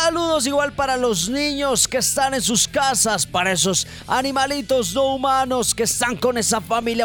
Saludos igual para los niños que están en sus casas, para esos animalitos no humanos que están con esa familia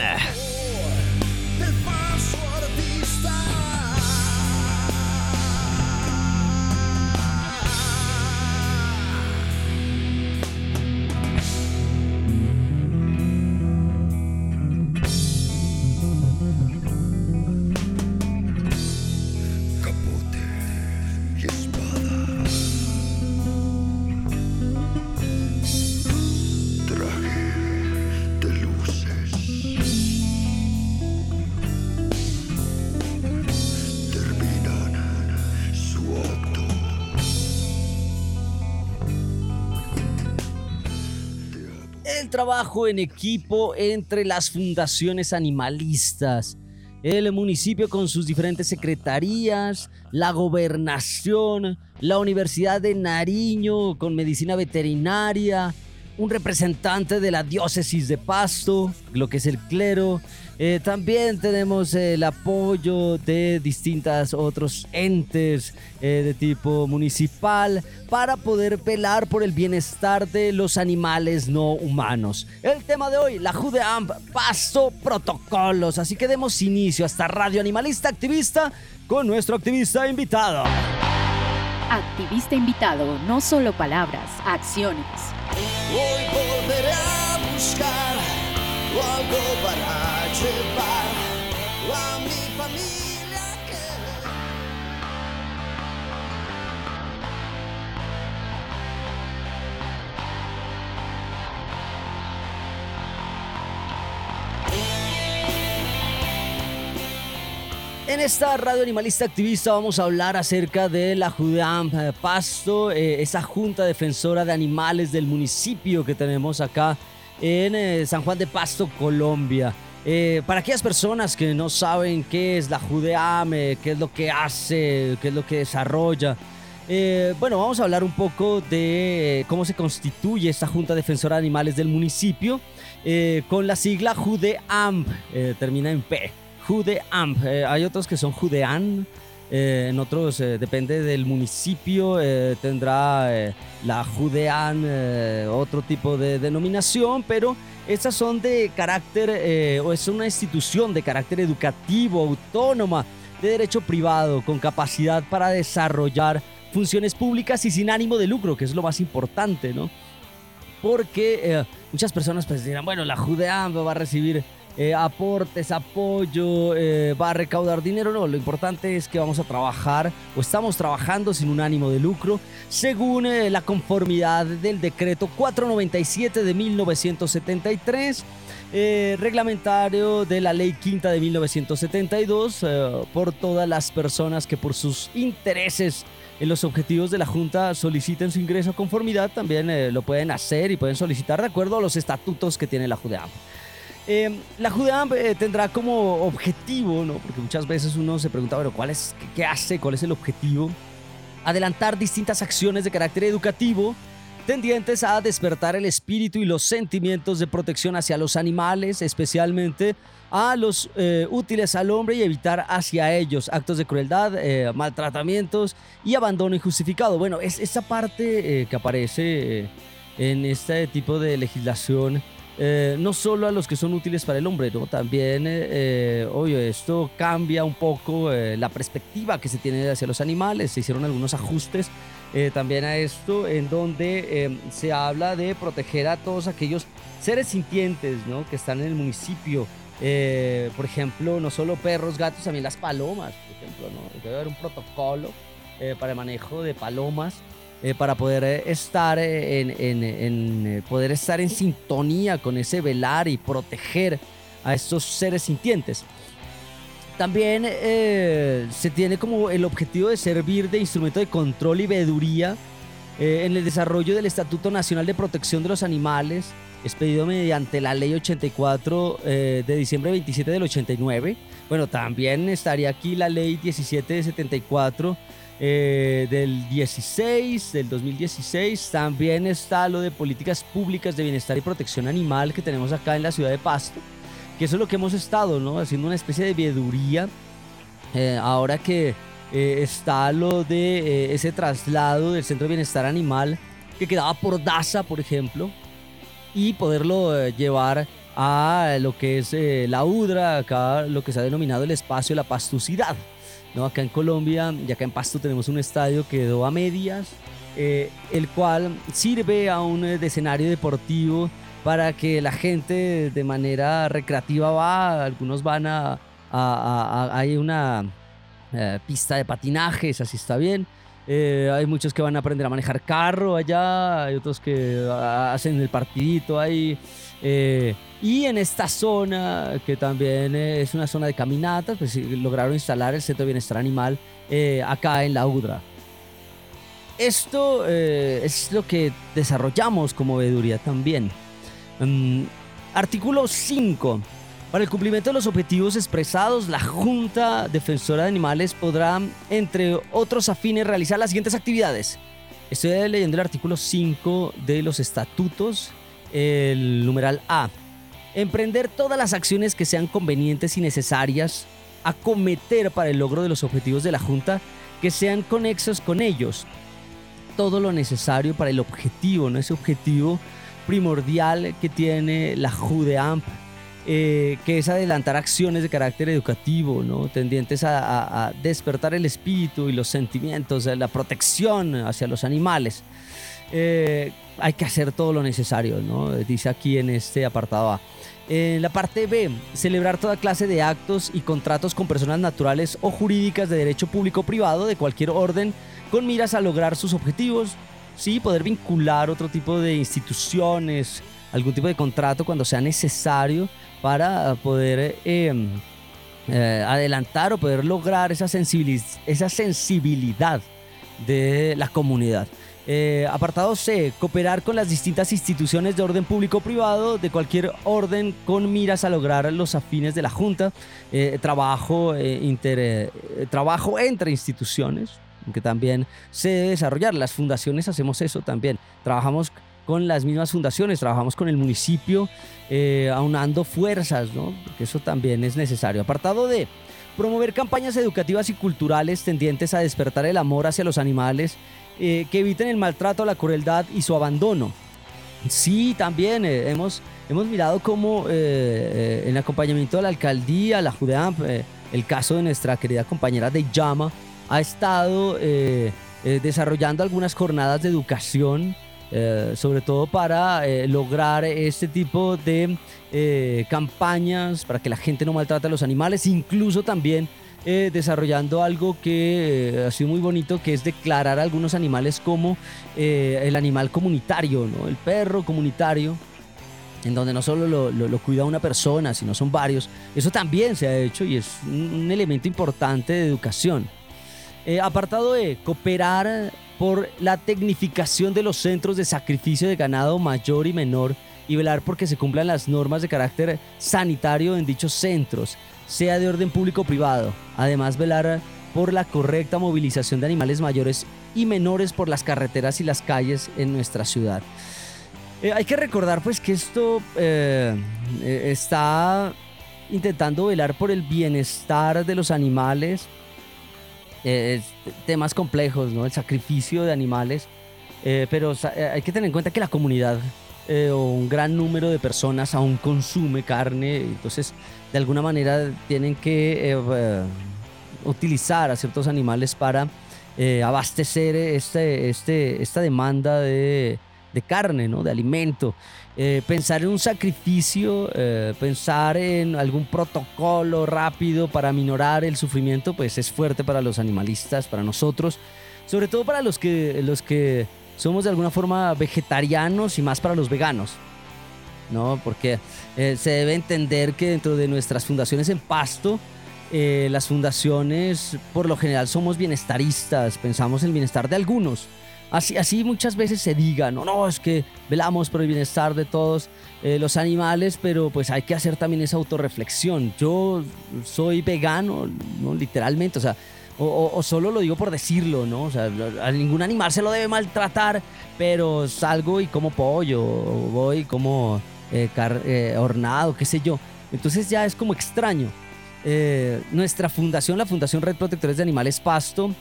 there. Trabajo en equipo entre las fundaciones animalistas, el municipio con sus diferentes secretarías, la gobernación, la Universidad de Nariño con medicina veterinaria, un representante de la diócesis de Pasto, lo que es el clero, eh, también tenemos el apoyo de distintos otros entes eh, de tipo municipal para poder velar por el bienestar de los animales no humanos. El tema de hoy, la JUDEAMP, paso protocolos. Así que demos inicio a esta radio animalista activista con nuestro activista invitado. Activista invitado, no solo palabras, acciones. Hoy volveré a buscar En esta radio animalista activista vamos a hablar acerca de la Judam eh, Pasto, eh, esa junta defensora de animales del municipio que tenemos acá en eh, San Juan de Pasto, Colombia. Para aquellas personas que no saben qué es la Judeame, qué es lo que hace, qué es lo que desarrolla, bueno, vamos a hablar un poco de cómo se constituye esta Junta Defensora de Animales del municipio con la sigla JUDEAM, termina en P. Judeamp. Eh, hay otros que son Judean. eh, en otros, eh, depende del municipio, tendrá la Judean otro tipo de denominación, pero estas son de carácter, o es una institución de carácter educativo, autónoma, de derecho privado, con capacidad para desarrollar funciones públicas y sin ánimo de lucro, que es lo más importante, ¿no? Porque muchas personas pues dirán, bueno, la Judeam va a recibir eh, aportes, apoyo, eh, va a recaudar dinero. No, lo importante es que vamos a trabajar o estamos trabajando sin un ánimo de lucro, según eh, la conformidad del decreto 497 de 1973. eh, reglamentario de la ley quinta de 1972 eh, por todas las personas que por sus intereses en los objetivos de la Junta soliciten su ingreso a conformidad, también lo pueden hacer y pueden solicitar de acuerdo a los estatutos que tiene la JUDEAM. Eh, la JUDEAM eh, tendrá como objetivo, ¿no? porque muchas veces uno se pregunta, bueno, ¿cuál es, qué, hace? ¿Cuál es el objetivo? Adelantar distintas acciones de carácter educativo tendientes a despertar el espíritu y los sentimientos de protección hacia los animales, especialmente a los eh, útiles al hombre y evitar hacia ellos actos de crueldad, eh, maltratamientos y abandono injustificado. Bueno, es esa parte que aparece en este tipo de legislación. Eh, no solo a los que son útiles para el hombre, ¿no? También, eh, eh, obvio, esto cambia un poco eh, la perspectiva que se tiene hacia los animales. Se hicieron algunos ajustes también a esto, en donde eh, se habla de proteger a todos aquellos seres sintientes ¿no? que están en el municipio. Por ejemplo, no solo perros, gatos, también las palomas, por ejemplo. Debe haber un protocolo para el manejo de palomas. Eh, para poder eh, estar eh, en, poder estar en sintonía con ese velar y proteger a estos seres sintientes. También se tiene como el objetivo de servir de instrumento de control y veeduría en el desarrollo del Estatuto Nacional de Protección de los Animales, expedido mediante la Ley 84 eh, de diciembre 27 del 89. Bueno, también estaría aquí la Ley 17 de 74 eh, del 16, del 2016. También está lo de políticas públicas de bienestar y protección animal que tenemos acá en la ciudad de Pasto que eso es lo que hemos estado, ¿no? Haciendo una especie de veeduría. eh, ahora que eh, está lo de eh, ese traslado del Centro de Bienestar Animal que quedaba por Daza, por ejemplo, y poderlo eh, llevar a lo que es eh, la UDRA, acá lo que se ha denominado el espacio la pastucidad. ¿no? Acá en Colombia y acá en Pasto tenemos un estadio que quedó a medias, eh, el cual sirve a un eh, escenario deportivo para que la gente de manera recreativa va, algunos van a, hay una pista de patinaje, así está bien. Eh, hay muchos que van a aprender a manejar carro allá, hay otros que ah, hacen el partidito ahí. eh, y en esta zona, que también es una zona de caminatas, pues lograron instalar el Centro de Bienestar Animal eh, acá en la UDRA. Esto es lo que desarrollamos como veeduría también. Mm, artículo 5. Para el cumplimiento de los objetivos expresados, la Junta Defensora de Animales podrá, entre otros afines, realizar las siguientes actividades. Estoy leyendo el artículo 5 de los estatutos, el numeral A. Emprender todas las acciones que sean convenientes y necesarias a cometer para el logro de los objetivos de la Junta que sean conexos con ellos. Todo lo necesario para el objetivo, ¿no? Ese objetivo primordial que tiene la JUDEAMP, eh, que es adelantar acciones de carácter educativo, ¿no? tendientes a, a- a despertar el espíritu y los sentimientos, la protección hacia los animales. Eh, hay que hacer todo lo necesario, ¿no? dice aquí en este apartado A. En la parte B, celebrar toda clase de actos y contratos con personas naturales o jurídicas de derecho público o privado de cualquier orden con miras a lograr sus objetivos, sí, poder vincular otro tipo de instituciones, algún tipo de contrato cuando sea necesario para poder eh, eh, adelantar o poder lograr esa, sensibiliz- esa sensibilidad de la comunidad. Eh, apartado C, cooperar con las distintas instituciones de orden público privado de cualquier orden con miras a lograr los afines de la Junta, Eh, trabajo, inter- trabajo entre instituciones, que también se debe desarrollar. Las fundaciones hacemos eso también. Trabajamos con las mismas fundaciones, trabajamos con el municipio, eh, aunando fuerzas, ¿no? Porque eso también es necesario. Apartado de promover campañas educativas y culturales tendientes a despertar el amor hacia los animales, eh, que eviten el maltrato, la crueldad y su abandono. Sí, también eh, hemos, hemos mirado cómo en acompañamiento de la alcaldía, la Judeamp, el caso de nuestra querida compañera de Llama, ha estado desarrollando algunas jornadas de educación eh, sobre todo para eh, lograr este tipo de eh, campañas para que la gente no maltrate a los animales, incluso también desarrollando algo que ha sido muy bonito, que es declarar a algunos animales como el animal comunitario, ¿no? el perro comunitario, en donde no solo lo, cuida una persona, sino son varios. Eso también se ha hecho y es un, elemento importante de educación. apartado de cooperar por la tecnificación de los centros de sacrificio de ganado mayor y menor y velar porque se cumplan las normas de carácter sanitario en dichos centros, sea de orden público o privado. Además, velar por la correcta movilización de animales mayores y menores por las carreteras y las calles en nuestra ciudad. Eh, hay que recordar pues que esto eh, eh, está intentando velar por el bienestar de los animales, eh, temas complejos, ¿no? El sacrificio de animales. Eh, pero eh, hay que tener en cuenta que la comunidad o un gran número de personas aún consume carne, entonces de alguna manera tienen que utilizar a ciertos animales para abastecer este, este, esta demanda de, de carne, ¿no? de alimento. Eh, pensar en un sacrificio, eh, pensar en algún protocolo rápido para minorar el sufrimiento, pues es fuerte para los animalistas, para nosotros, sobre todo para los que, los que somos de alguna forma vegetarianos y más para los veganos. ¿no? Porque eh, se debe entender que dentro de nuestras fundaciones en pasto, las fundaciones por lo general somos bienestaristas, pensamos en el bienestar de algunos, Así, así muchas veces se diga, no, no, es que velamos por el bienestar de todos eh, los animales, pero pues hay que hacer también esa autorreflexión. Yo soy vegano, ¿no? literalmente, o sea, o, solo lo digo por decirlo, ¿no? O sea, a ningún animal se lo debe maltratar, pero salgo y como pollo, o voy como eh, eh, hornado, qué sé yo. Entonces ya es como extraño. nuestra fundación, la Fundación Red Protectores de Animales Pasto,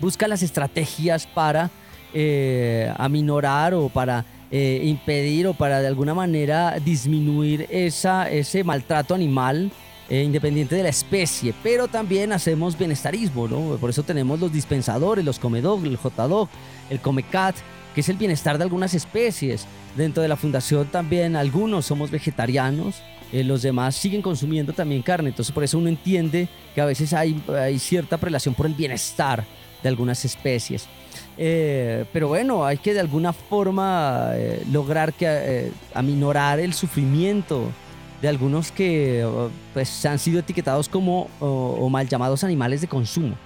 busca las estrategias para eh, aminorar o para eh, impedir o para de alguna manera disminuir esa, ese maltrato animal eh, independiente de la especie, pero también hacemos bienestarismo, ¿no? Por eso tenemos los dispensadores, los comedog, el jodog, el comecat, que es el bienestar de algunas especies. Dentro de la fundación también algunos somos vegetarianos, los demás siguen consumiendo también carne, entonces por eso uno entiende que a veces hay, hay cierta prelación por el bienestar de algunas especies. Eh, pero bueno, hay que de alguna forma eh, lograr que eh, aminorar el sufrimiento de algunos que pues, han sido etiquetados como o, mal llamados animales de consumo.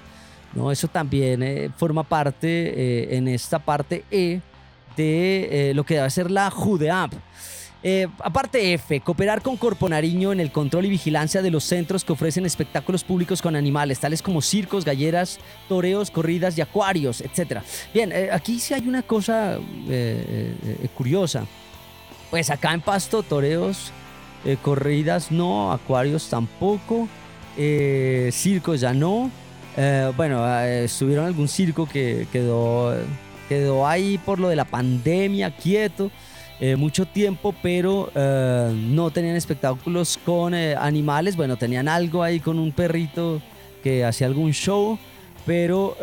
¿no? Eso también forma parte en esta parte E de lo que debe ser la JUDEAP. Eh, aparte F, cooperar con Corpo Nariño en el control y vigilancia de los centros que ofrecen espectáculos públicos con animales, tales como circos, galleras, toreos, corridas y acuarios, etc. Bien, eh, aquí sí hay una cosa eh, curiosa. Pues acá en Pasto, toreos, corridas no, acuarios tampoco, circos ya no. bueno, estuvieron algún circo que quedó, quedó ahí por lo de la pandemia, quieto. Eh, mucho tiempo, pero eh, no tenían espectáculos con eh, animales. Bueno, tenían algo ahí con un perrito que hacía algún show, pero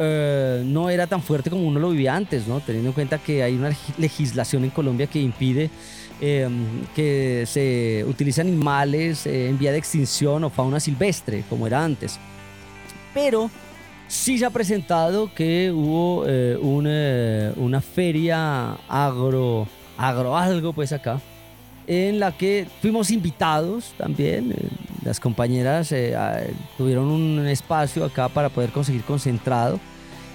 no era tan fuerte como uno lo vivía antes, ¿no? Teniendo en cuenta que hay una legislación en Colombia que impide que se utilicen animales en vía de extinción o fauna silvestre, como era antes. Pero sí se ha presentado que hubo una feria agro agro algo pues acá, en la que fuimos invitados también. Eh, las compañeras eh, tuvieron un espacio acá para poder conseguir concentrado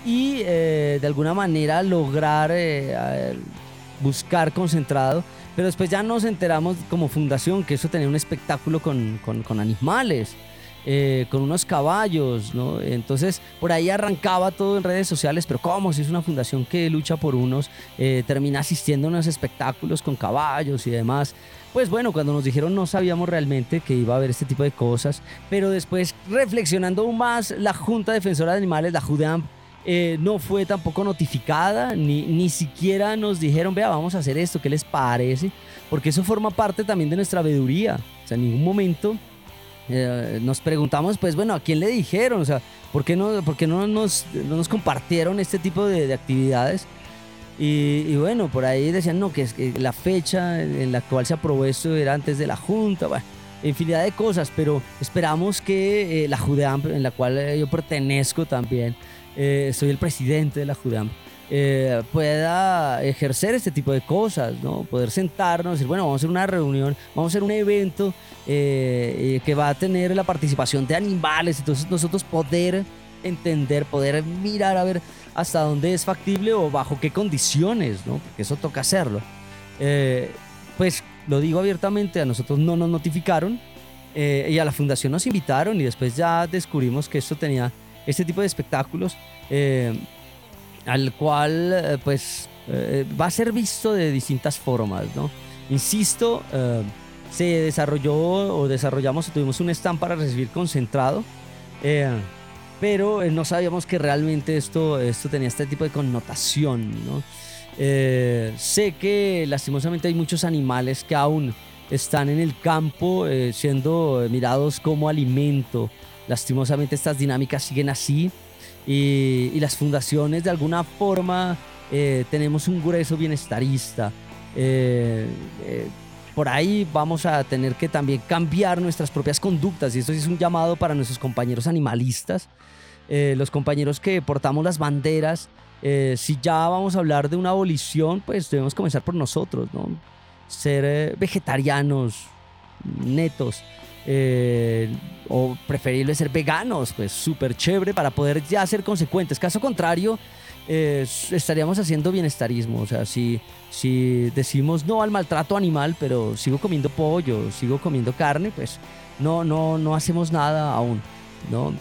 y eh, de alguna manera lograr buscar concentrado. Pero después ya nos enteramos como fundación que eso tenía un espectáculo con, con animales. Eh, con unos caballos, ¿no? Entonces, por ahí arrancaba todo en redes sociales, pero ¿cómo? Si es una fundación que lucha por unos, eh, termina asistiendo a unos espectáculos con caballos y demás. Pues bueno, cuando nos dijeron no sabíamos realmente que iba a haber este tipo de cosas, pero después reflexionando aún más, la Junta Defensora de Animales, la JUDEAM, eh, no fue tampoco notificada, ni, ni siquiera nos dijeron, vea, vamos a hacer esto, ¿qué les parece? Porque eso forma parte también de nuestra veeduría. O sea, en ningún momento eh, nos preguntamos, pues bueno, ¿a quién le dijeron? O sea, ¿por qué no, por qué no, nos, no nos compartieron este tipo de, de actividades? Y, y, bueno, por ahí decían, no, que, es que la fecha en la cual se aprobó esto era antes de la Junta, bueno, infinidad de cosas, pero esperamos que eh, la Judeam, en la cual eh, yo pertenezco también, eh, soy el presidente de la Judeam, eh, pueda ejercer este tipo de cosas, ¿no? Poder sentarnos decir, bueno, vamos a hacer una reunión, vamos a hacer un evento eh, que va a tener la participación de animales, entonces nosotros poder entender, poder mirar a ver hasta dónde es factible o bajo qué condiciones, ¿no? Porque eso toca hacerlo. Eh, pues lo digo abiertamente, a nosotros no nos notificaron eh, y a la fundación nos invitaron y después ya descubrimos que esto tenía este tipo de espectáculos. Eh, al cual eh, pues eh, va a ser visto de distintas formas, ¿no? Insisto, eh, se desarrolló o desarrollamos o tuvimos un stand para recibir concentrado, pero no sabíamos que realmente esto, esto tenía este tipo de connotación, ¿no? Sé que lastimosamente hay muchos animales que aún están en el campo siendo mirados como alimento. Lastimosamente estas dinámicas siguen así y, y las fundaciones de alguna forma eh, tenemos un grueso bienestarista. Eh, eh, por ahí vamos a tener que también cambiar nuestras propias conductas y esto sí es un llamado para nuestros compañeros animalistas, eh, los compañeros que portamos las banderas. eh, si ya vamos a hablar de una abolición, pues debemos comenzar por nosotros, ¿no? Ser eh, vegetarianos, netos, eh, o preferible ser veganos, pues súper chévere para poder ya ser consecuentes. Caso contrario, eh, estaríamos haciendo bienestarismo. O sea, si, si decimos no al maltrato animal, pero sigo comiendo pollo, sigo comiendo carne, pues no, no, no hacemos nada aún, ¿no?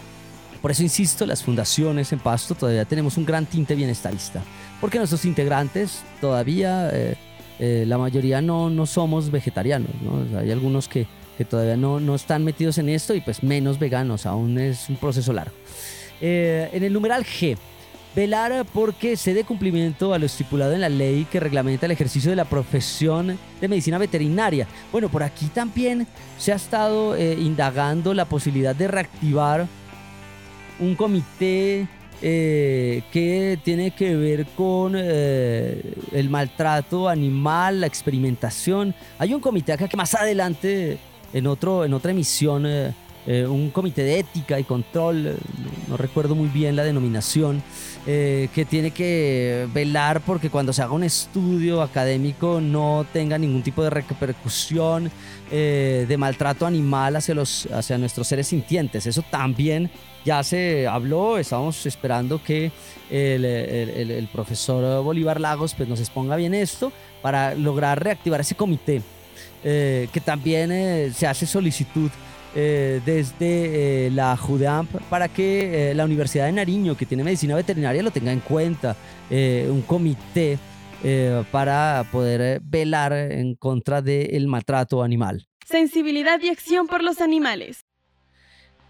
Por eso insisto, las fundaciones en Pasto todavía tenemos un gran tinte bienestarista, porque nuestros integrantes todavía, eh, la mayoría no, no somos vegetarianos, ¿no? Hay algunos que, que todavía no, no están metidos en esto y pues menos veganos, aún es un proceso largo. Eh, en el numeral G, velar porque se dé cumplimiento a lo estipulado en la ley que reglamenta el ejercicio de la profesión de medicina veterinaria. Bueno, por aquí también se ha estado eh, indagando la posibilidad de reactivar un comité eh, que tiene que ver con el maltrato animal, la experimentación. Hay un comité acá que más adelante, en, otro, en otra emisión, eh, eh, un comité de ética y control, eh, no recuerdo muy bien la denominación, que tiene que velar porque cuando se haga un estudio académico no tenga ningún tipo de repercusión de maltrato animal hacia, los, hacia nuestros seres sintientes. Eso también ya se habló, estábamos esperando que el- el profesor Bolívar Lagos pues, nos exponga bien esto para lograr reactivar ese comité, eh, que también eh, se hace solicitud eh, desde eh, la JUDEAMP para que eh, la Universidad de Nariño, que tiene medicina veterinaria, lo tenga en cuenta, un comité para poder velar en contra del maltrato animal. Sensibilidad y acción por los animales.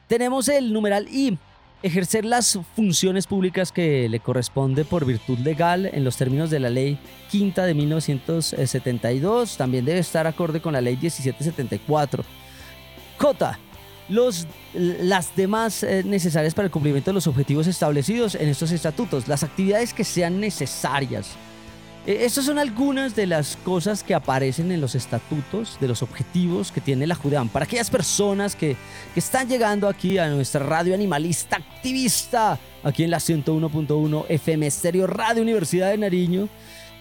Tenemos el numeral I, ejercer las funciones públicas que le corresponde por virtud legal en los términos de la ley quinta de 1972. También debe estar acorde con la ley 1774. J. Los, las demás eh, necesarias para el cumplimiento de los objetivos establecidos en estos estatutos, las actividades que sean necesarias. Eh, Estas son algunas de las cosas que aparecen en los estatutos, de los objetivos que tiene la JUDEAM. Para aquellas personas que, que están llegando aquí a nuestra radio animalista activista, aquí en la 101.1 FM Estéreo Radio Universidad de Nariño,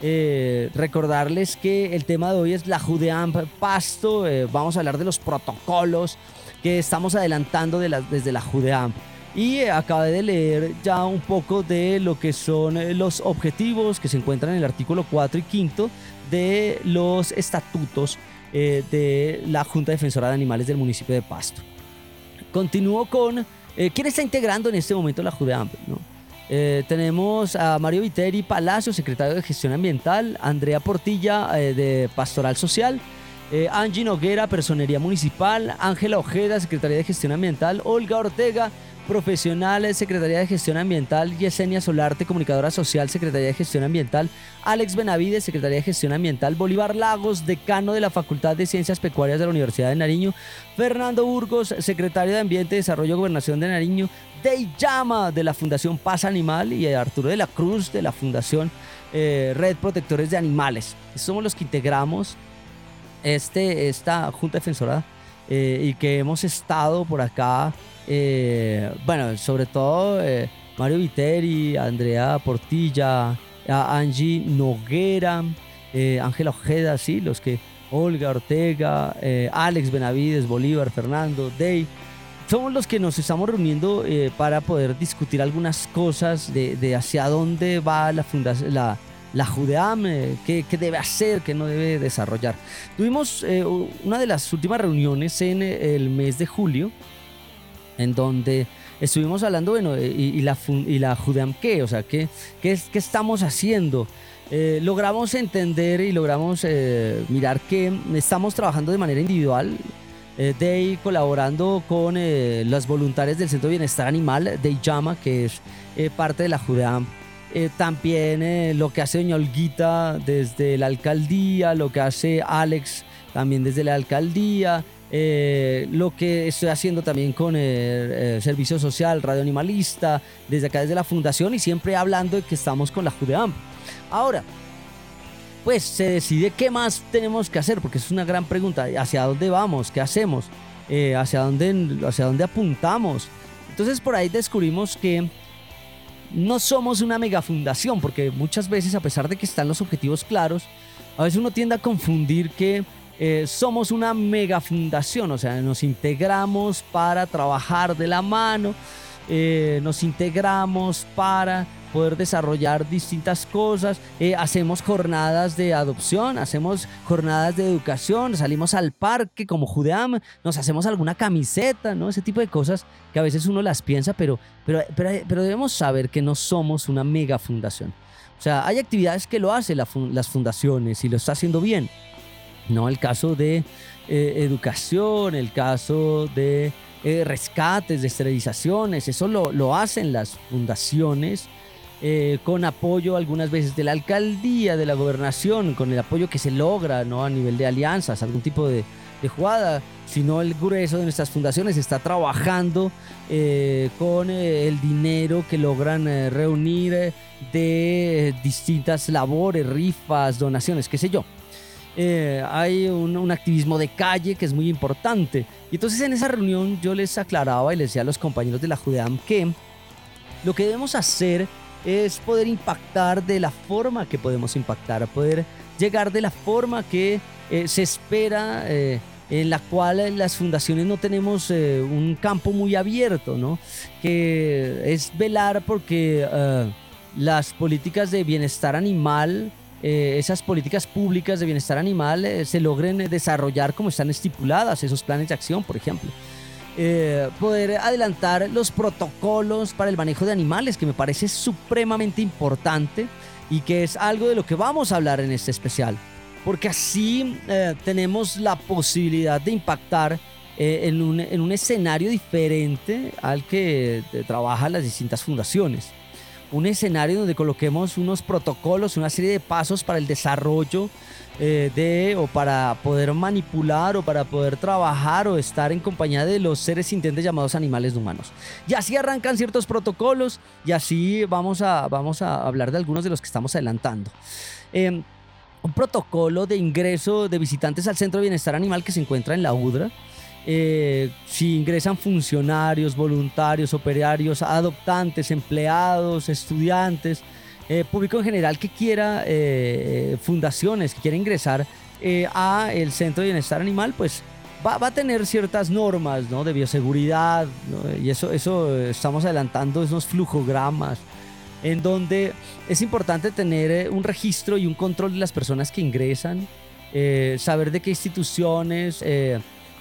eh, recordarles que el tema de hoy es la JUDEAM Pasto. eh, vamos a hablar de los protocolos que estamos adelantando de la- desde la JUDEAM. Y eh, acabé de leer ya un poco de lo que son eh, los objetivos que se encuentran en el artículo 4 y 5 de los estatutos eh, de la Junta Defensora de Animales del municipio de Pasto. continúo con quién está integrando en este momento la Judeamp. ¿no? tenemos a Mario Viteri Palacio, secretario de Gestión Ambiental, Andrea Portilla de Pastoral Social, Angie Noguera, Personería Municipal, Ángela Ojeda, Secretaría de Gestión Ambiental, Olga Ortega, profesional, Secretaría de Gestión Ambiental, Yesenia Solarte, comunicadora social, Secretaría de Gestión Ambiental, Alex Benavides, Secretaría de Gestión Ambiental, Bolívar Lagos, decano de la Facultad de Ciencias Pecuarias de la Universidad de Nariño, Fernando Burgos, Secretario de Ambiente, Desarrollo y Gobernación de Nariño, Dey Llama de la Fundación Paz Animal y Arturo de la Cruz de la Fundación eh, Red Protectores de Animales. Somos los que integramos este, esta Junta Defensora eh, y que hemos estado por acá eh, bueno, sobre todo eh, Mario Viteri, Andrea Portilla, Angie Noguera, Ángela Ojeda, sí, los que Olga Ortega, Alex Benavides, Bolívar, Fernando, Day. Somos los que nos estamos reuniendo para poder discutir algunas cosas de, hacia dónde va la fundación, la Judeam, qué, qué, debe hacer, qué no debe desarrollar. Tuvimos una de las últimas reuniones en el mes de julio, en donde estuvimos hablando, bueno, y, la, y la Judeam qué, o sea, qué, qué, qué estamos haciendo. Eh, logramos entender y logramos eh, mirar que estamos trabajando de manera individual, eh, Day colaborando con las voluntarias del Centro de Bienestar Animal, Day Llama, que es parte de la Judeam. También lo que hace Doña Olguita desde la alcaldía, lo que hace Alex también desde la alcaldía, eh, lo que estoy haciendo también con el, eh, Servicio Social, Radio Animalista, desde acá, desde la Fundación y siempre hablando de que estamos con la Judeam. Ahora, pues se decide qué más tenemos que hacer, porque es una gran pregunta, ¿hacia dónde vamos? ¿Qué hacemos? Eh, ¿hacia, dónde, ¿Hacia dónde apuntamos? Entonces por ahí descubrimos que no somos una megafundación, porque muchas veces a pesar de que están los objetivos claros, a veces uno tiende a confundir que eh, somos una mega fundación, o sea, nos integramos para trabajar de la mano, eh, nos integramos para poder desarrollar distintas cosas, eh, hacemos jornadas de adopción, hacemos jornadas de educación, salimos al parque como Judeam, nos hacemos alguna camiseta, ¿no? Ese tipo de cosas que a veces uno las piensa, pero, pero, pero, debemos saber que no somos una mega fundación. O sea, hay actividades que lo hacen las fundaciones y lo está haciendo bien, ¿no? El caso de eh, educación, el caso de eh, rescates, de esterilizaciones, eso lo, lo hacen las fundaciones eh, con apoyo algunas veces de la alcaldía, de la gobernación, con el apoyo que se logra ¿no? a nivel de alianzas, algún tipo de, de jugada, sino el grueso de nuestras fundaciones está trabajando con el dinero que logran reunir de distintas labores, rifas, donaciones, qué sé yo. Eh, hay un, activismo de calle que es muy importante. Y entonces en esa reunión yo les aclaraba y les decía a los compañeros de la Judeam que lo que debemos hacer es poder impactar de la forma que podemos impactar, poder llegar de la forma que eh, se espera, eh, en la cual las fundaciones no tenemos un campo muy abierto, ¿no? que es velar porque las políticas de bienestar animal eh, esas políticas públicas de bienestar animal eh, se logren desarrollar como están estipuladas, esos planes de acción, por ejemplo. Eh, poder adelantar los protocolos para el manejo de animales, que me parece supremamente importante y que es algo de lo que vamos a hablar en este especial. Porque así tenemos la posibilidad de impactar un, en, un, escenario diferente al que trabajan las distintas fundaciones un escenario donde coloquemos unos protocolos, una serie de pasos para el desarrollo eh, de o para poder manipular o para poder trabajar o estar en compañía de los seres sintientes llamados animales humanos. Y así arrancan ciertos protocolos y así vamos a, vamos a hablar de algunos de los que estamos adelantando. Em, un protocolo de ingreso de visitantes al Centro de Bienestar Animal que se encuentra en la UDRA eh, si ingresan funcionarios, voluntarios, operarios, adoptantes, empleados, estudiantes, eh, público en general que quiera, eh, fundaciones que quiera ingresar a el Centro de Bienestar Animal, pues va, a tener ciertas normas ¿no? de bioseguridad y eso, eso estamos adelantando esos flujogramas en donde es importante tener un registro y un control de las personas que ingresan, saber de qué instituciones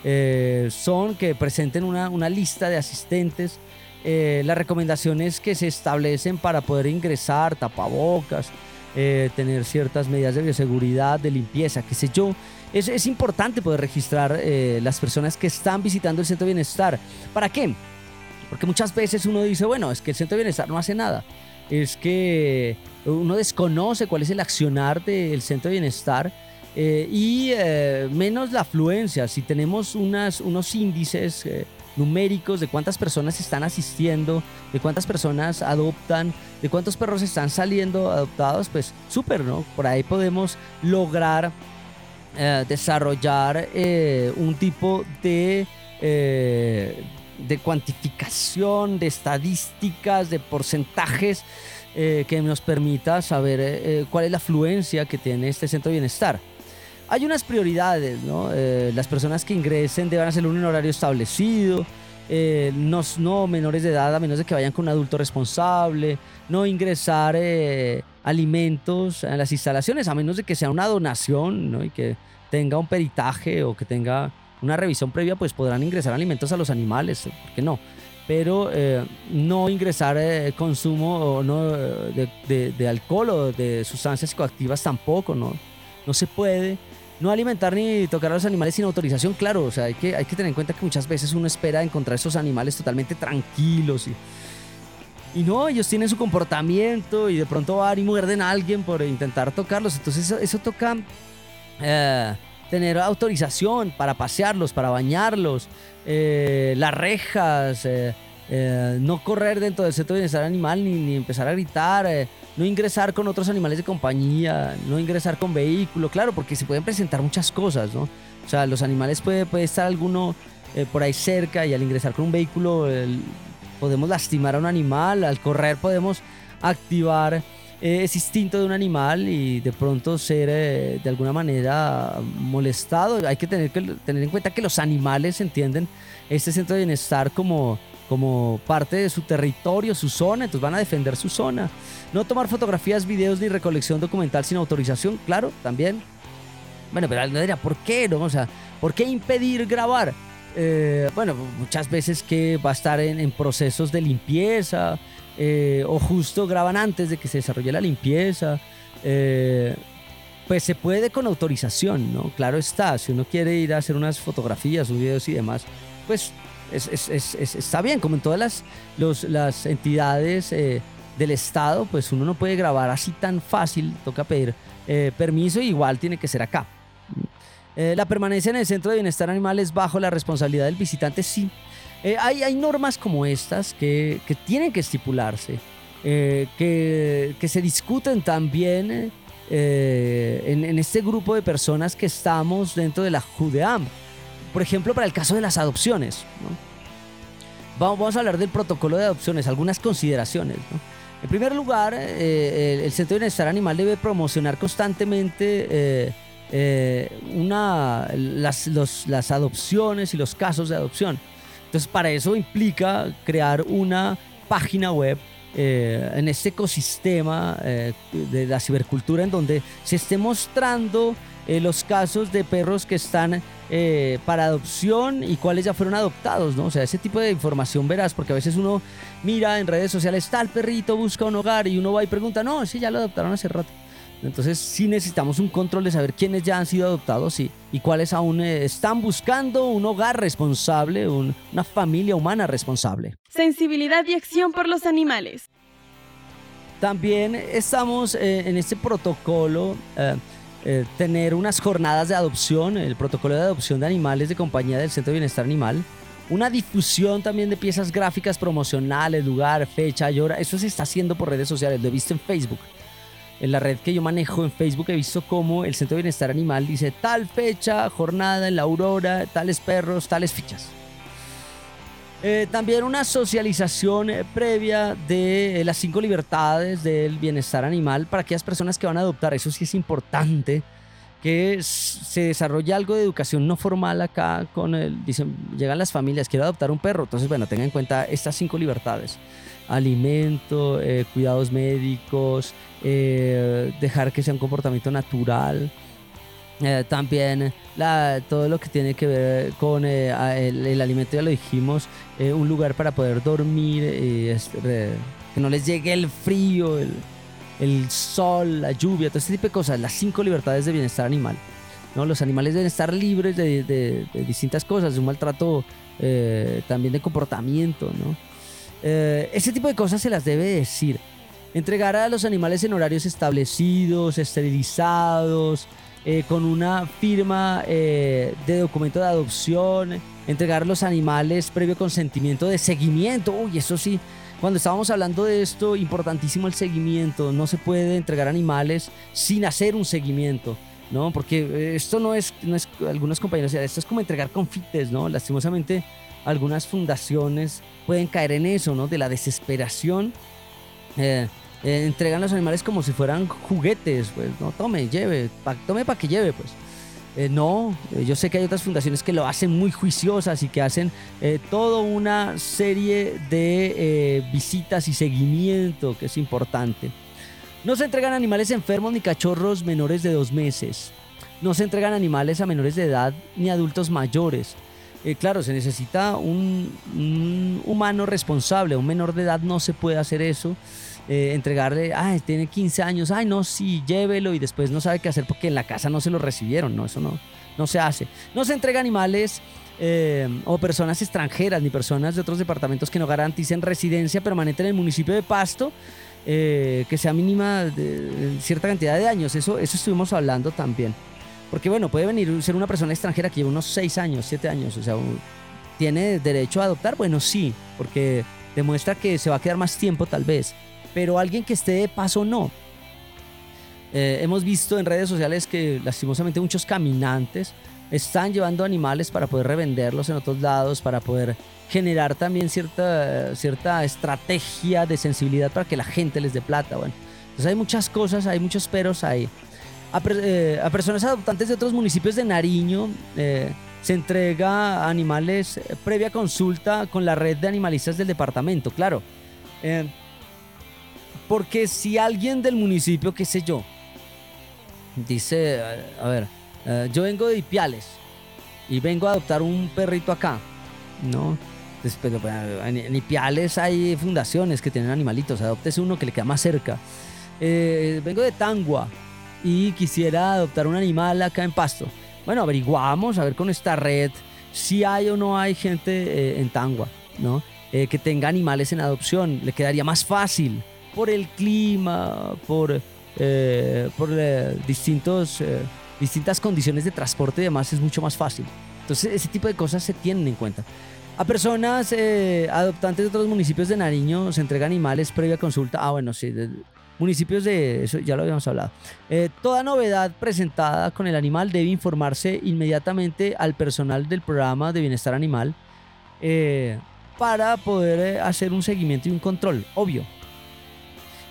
eh, son que presenten una, una lista de asistentes, eh, las recomendaciones que se establecen para poder ingresar, tapabocas, eh, tener ciertas medidas de bioseguridad, de limpieza, qué sé yo. Es, es importante poder registrar eh, las personas que están visitando el centro de bienestar. ¿Para qué? Porque muchas veces uno dice, bueno, es que el centro de bienestar no hace nada. Es que uno desconoce cuál es el accionar del centro de bienestar eh, y eh, menos la afluencia. Si tenemos unos índices eh, numéricos de cuántas personas están asistiendo, de cuántas personas adoptan, de cuántos perros están saliendo adoptados, pues súper, ¿no? Por ahí podemos lograr eh, desarrollar un tipo de, de cuantificación, de estadísticas, de porcentajes que nos permita saber cuál es la afluencia que tiene este centro de bienestar. Hay unas prioridades, ¿no? Eh, las personas que ingresen deben hacerlo en un horario establecido, eh, no, no menores de edad a menos de que vayan con un adulto responsable, no ingresar eh, alimentos a las instalaciones a menos de que sea una donación ¿no? y que tenga un peritaje o que tenga una revisión previa, pues podrán ingresar alimentos a los animales, ¿por qué no? Pero eh, no ingresar eh, consumo o no, eh, de- de alcohol o de sustancias psicoactivas tampoco, ¿no? No se puede. No alimentar ni tocar a los animales sin autorización, claro, o sea, hay que, hay que tener en cuenta que muchas veces uno espera encontrar estos animales totalmente tranquilos y, y no, ellos tienen su comportamiento y de pronto van y muerden a alguien por intentar tocarlos. Entonces eso, eso toca eh, tener autorización para pasearlos, para bañarlos, eh, las rejas, eh, eh, no correr dentro del centro de bienestar animal ni, ni empezar a gritar, eh, no ingresar con otros animales de compañía, no ingresar con vehículo, claro, porque se pueden presentar muchas cosas, ¿no? O sea, los animales puede, puede estar alguno eh, por ahí cerca y al ingresar con un vehículo podemos lastimar a un animal, al correr podemos activar ese instinto de un animal y de pronto ser de alguna manera molestado. Hay que tener, que tener en cuenta que los animales entienden este centro de bienestar como, como parte de su territorio, su zona, entonces van a defender su zona. No tomar fotografías, videos ni recolección documental sin autorización, claro, también. Bueno, pero alguien dirá, ¿por qué no? O sea, ¿por qué impedir grabar? Eh, bueno, muchas veces que va a estar en, en procesos de limpieza eh, o justo graban antes de que se desarrolle la limpieza. eh, pues se puede con autorización, ¿no? Claro está, si uno quiere ir a hacer unas fotografías, unos videos y demás, pues es- es- es- es- está bien, como en todas las, entidades eh, del Estado, pues uno no puede grabar así tan fácil, toca pedir eh, permiso y igual tiene que ser acá. Eh, la permanencia en el centro de bienestar animal es bajo la responsabilidad del visitante, sí. Hay, normas como estas que, tienen que estipularse, que, se discuten también en este grupo de personas que estamos dentro de la JUDEAM. Por ejemplo, para el caso de las adopciones. Vamos, a hablar del protocolo de adopciones, algunas consideraciones. En primer lugar, eh, el, Centro de Bienestar Animal debe promocionar constantemente eh, eh, una, las, los- las adopciones y los casos de adopción. Entonces, para eso implica crear una página web en este ecosistema de la cibercultura en donde se esté mostrando eh, los casos de perros que están eh, para adopción y cuáles ya fueron adoptados, ¿no? O sea, ese tipo de información verás, porque a veces uno mira en redes sociales, tal perrito busca un hogar y uno va y pregunta, no, ese ya lo adoptaron hace rato. Entonces sí necesitamos un control de saber quiénes ya han sido adoptados y, y cuáles aún eh, están buscando un hogar responsable, un- una familia humana responsable. Sensibilidad y acción por los animales. También estamos eh, en este protocolo, eh, eh, tener unas jornadas de adopción, el protocolo de adopción de animales de compañía del Centro de Bienestar Animal, una difusión también de piezas gráficas promocionales, lugar, fecha y hora, eso se está haciendo por redes sociales, lo he visto en Facebook. En la red que yo manejo en Facebook he visto cómo el Centro de Bienestar Animal dice tal fecha, jornada en la Aurora, tales perros, tales fichas. Eh, también una socialización eh, previa de eh, las cinco libertades del bienestar animal para aquellas personas que van a adoptar. Eso sí es importante que se desarrolle algo de educación no formal acá con el, dicen, llegan las familias, quiero adoptar un perro. Entonces, bueno, tengan en cuenta estas cinco libertades. Alimento, cuidados médicos, dejar que sea un comportamiento natural, Eh, también todo lo que tiene que ver con eh, el, el, alimento, ya lo dijimos, eh, un lugar para poder dormir, que no les llegue el frío, el, el, sol, la lluvia, todo este tipo de cosas, las cinco libertades de bienestar animal. ¿no? Los animales deben estar libres de distintas cosas, de un maltrato también de comportamiento. ¿no? ese tipo de cosas se las debe decir. Entregar a los animales en horarios establecidos, esterilizados, eh, con una firma eh, de documento de adopción, entregar los animales previo consentimiento de seguimiento. Uy, eso sí, cuando estábamos hablando de esto, importantísimo el seguimiento. No se puede entregar animales sin hacer un seguimiento. ¿no? Porque eh, esto no es, no es algunos compañeros, esto es como entregar confites, ¿no? Lastimosamente, algunas fundaciones pueden caer en eso, ¿no? De la desesperación. Eh, entregan los animales como si fueran juguetes, pues, no, tome, lleve, tome para que lleve, pues. Eh, no, eh, yo sé que hay otras fundaciones que lo hacen muy juiciosas y que hacen toda una serie de visitas y seguimiento, que es importante. No se entregan animales enfermos ni cachorros menores de dos meses. No se entregan animales a menores de edad ni adultos mayores. claro, se necesita un, un humano responsable. Un menor de edad no se puede hacer eso. Eh, entregarle, ay, tiene 15 años, ay, no, sí, llévelo y después no sabe qué hacer porque en la casa no se lo recibieron, no, eso no, no se hace. No se entrega animales eh, o personas extranjeras ni personas de otros departamentos que no garanticen residencia permanente en el municipio de Pasto. Eh, que sea mínima de, cierta cantidad de años, eso, eso estuvimos hablando también. Porque bueno, puede venir ser una persona extranjera que lleva unos 6 años, 7 años, o sea, ¿tiene derecho a adoptar? Bueno, sí, porque demuestra que se va a quedar más tiempo tal vez pero alguien que esté de paso no. Eh, hemos visto en redes sociales que lastimosamente muchos caminantes están llevando animales para poder revenderlos en otros lados, para poder generar también cierta, cierta estrategia de sensibilidad para que la gente les dé plata. Bueno, entonces hay muchas cosas, hay muchos peros ahí. A, eh, personas adoptantes de otros municipios de Nariño eh, se entrega animales previa consulta con la red de animalistas del departamento, claro. Porque si alguien del municipio, qué sé yo, dice, a ver, eh, yo vengo de Ipiales y vengo a adoptar un perrito acá, ¿no? Después, en Ipiales hay fundaciones que tienen animalitos, adoptese uno que le queda más cerca. Eh, vengo de Tangua y quisiera adoptar un animal acá en Pasto. Bueno, averiguamos a ver con esta red si hay o no hay gente eh, en Tangua, ¿no? que tenga animales en adopción. Le quedaría más fácil por el clima, por, eh, por eh, distintos, eh, distintas condiciones de transporte y demás, es mucho más fácil. Entonces, ese tipo de cosas se tienen en cuenta. A personas adoptantes de otros municipios de Nariño se entrega animales previa consulta. Ah, bueno, sí, municipios de eso ya lo habíamos hablado. toda novedad presentada con el animal debe informarse inmediatamente al personal del programa de bienestar animal para poder hacer un seguimiento y un control, obvio.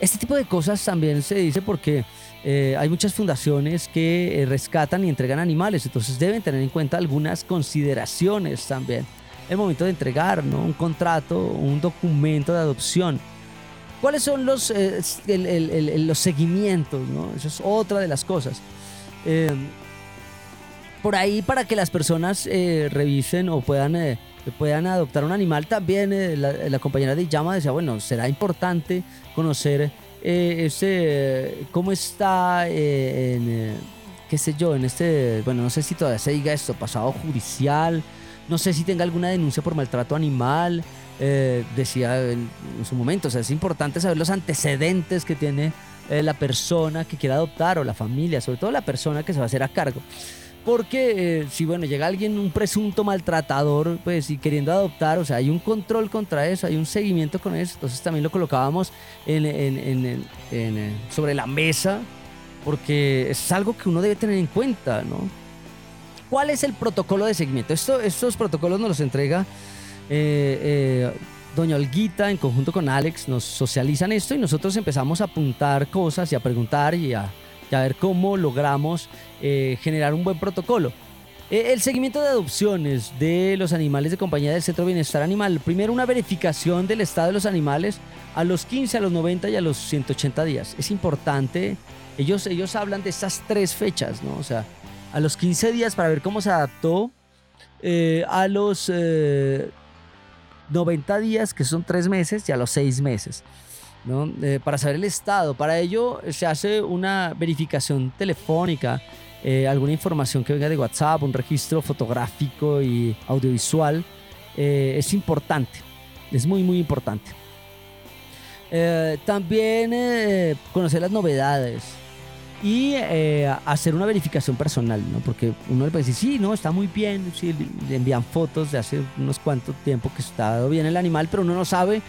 Este tipo de cosas también se dice porque eh, hay muchas fundaciones que eh, rescatan y entregan animales, entonces deben tener en cuenta algunas consideraciones también. El momento de entregar ¿no? un contrato, un documento de adopción. ¿Cuáles son los, eh, los seguimientos? ¿no? Eso es otra de las cosas. por ahí para que las personas revisen o puedan puedan adoptar un animal, también la, la, compañera de Llama decía, bueno, será importante conocer eh, ese, cómo está eh, en, eh, qué sé yo, en este, bueno, no sé si todavía se diga esto, pasado judicial, no sé si tenga alguna denuncia por maltrato animal, decía en, su momento, o sea, es importante saber los antecedentes que tiene la persona que quiera adoptar o la familia, sobre todo la persona que se va a hacer a cargo. Porque eh, si bueno, llega alguien, un presunto maltratador, pues y queriendo adoptar, o sea, hay un control contra eso, hay un seguimiento con eso. Entonces también lo colocábamos eh, sobre la mesa, porque es algo que uno debe tener en cuenta, ¿no? ¿Cuál es el protocolo de seguimiento? Esto, estos protocolos nos los entrega eh, Doña Olguita en conjunto con Alex, nos socializan esto y nosotros empezamos a apuntar cosas y a preguntar y a y a ver cómo logramos eh, generar un buen protocolo. Eh, el seguimiento de adopciones de los animales de compañía del Centro Bienestar Animal. Primero una verificación del estado de los animales a los 15, a los 90 y a los 180 días. Es importante. Ellos, ellos hablan de estas tres fechas, ¿no? O sea, a los 15 días para ver cómo se adaptó, eh, a los 90 días, que son 3 meses, y a los 6 meses. ¿No? para saber el estado. Para ello se hace una verificación telefónica, alguna información que venga de WhatsApp, un registro fotográfico y audiovisual. es importante, es muy, muy importante. también conocer las novedades y eh, hacer una verificación personal, ¿no? Porque uno le puede decir, sí, no, está muy bien, sí, le envían fotos de hace unos cuantos tiempo que está bien el animal, pero uno no sabe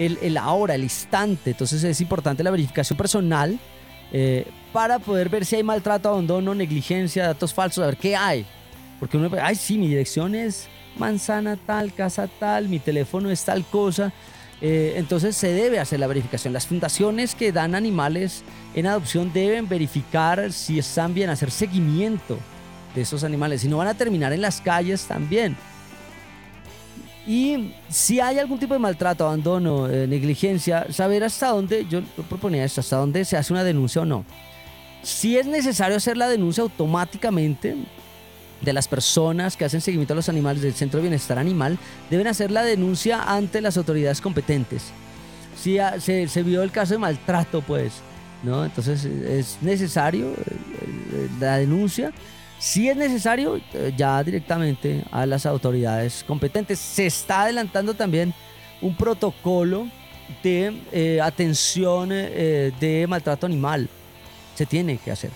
el, el ahora, el instante. Entonces es importante la verificación personal eh, para poder ver si hay maltrato, abandono, negligencia, datos falsos, a ver qué hay. Porque uno ay, sí, mi dirección es manzana tal, casa tal, mi teléfono es tal cosa. Eh, entonces se debe hacer la verificación. Las fundaciones que dan animales en adopción deben verificar si están bien, hacer seguimiento de esos animales. Si no van a terminar en las calles también. Y si hay algún tipo de maltrato, abandono, eh, negligencia, saber hasta dónde, yo proponía esto, hasta dónde se hace una denuncia o no. Si es necesario hacer la denuncia automáticamente, de las personas que hacen seguimiento a los animales del Centro de Bienestar Animal deben hacer la denuncia ante las autoridades competentes. Si se, se vio el caso de maltrato, pues, ¿no? Entonces es necesario eh, eh, la denuncia. Si es necesario, eh, ya directamente a las autoridades competentes. Se está adelantando también un protocolo de atención de maltrato animal. Se tiene que hacer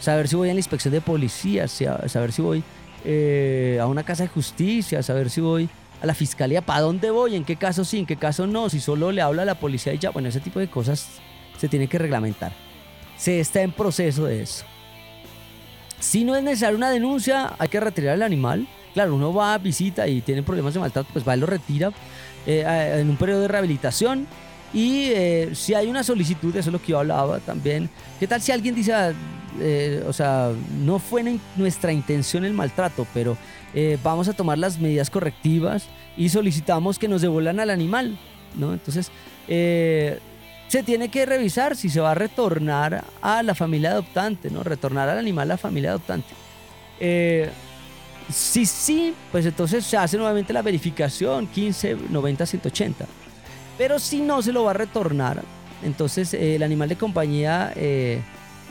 saber si voy a la inspección de policía, saber si voy eh, a una casa de justicia, saber si voy a la fiscalía, para dónde voy, en qué caso sí, en qué caso no, si solo le habla a la policía y ya, bueno, ese tipo de cosas se tiene que reglamentar. Se está en proceso de eso. Si no es necesaria una denuncia, hay que retirar el animal. Claro, uno va a visita y tiene problemas de maltrato, pues va y lo retira eh, en un periodo de rehabilitación y eh, si hay una solicitud, eso es lo que yo hablaba también, ¿qué tal si alguien dice, eh, o sea, no fue nuestra intención el maltrato, pero vamos a tomar las medidas correctivas y solicitamos que nos devuelvan al animal, ¿no? Entonces, se tiene que revisar si se va a retornar a la familia adoptante, ¿no? Retornar al animal a la familia adoptante. si sí, pues entonces se hace nuevamente la verificación 15, 90, 180. Pero si no se lo va a retornar, entonces eh, el animal de compañía eh,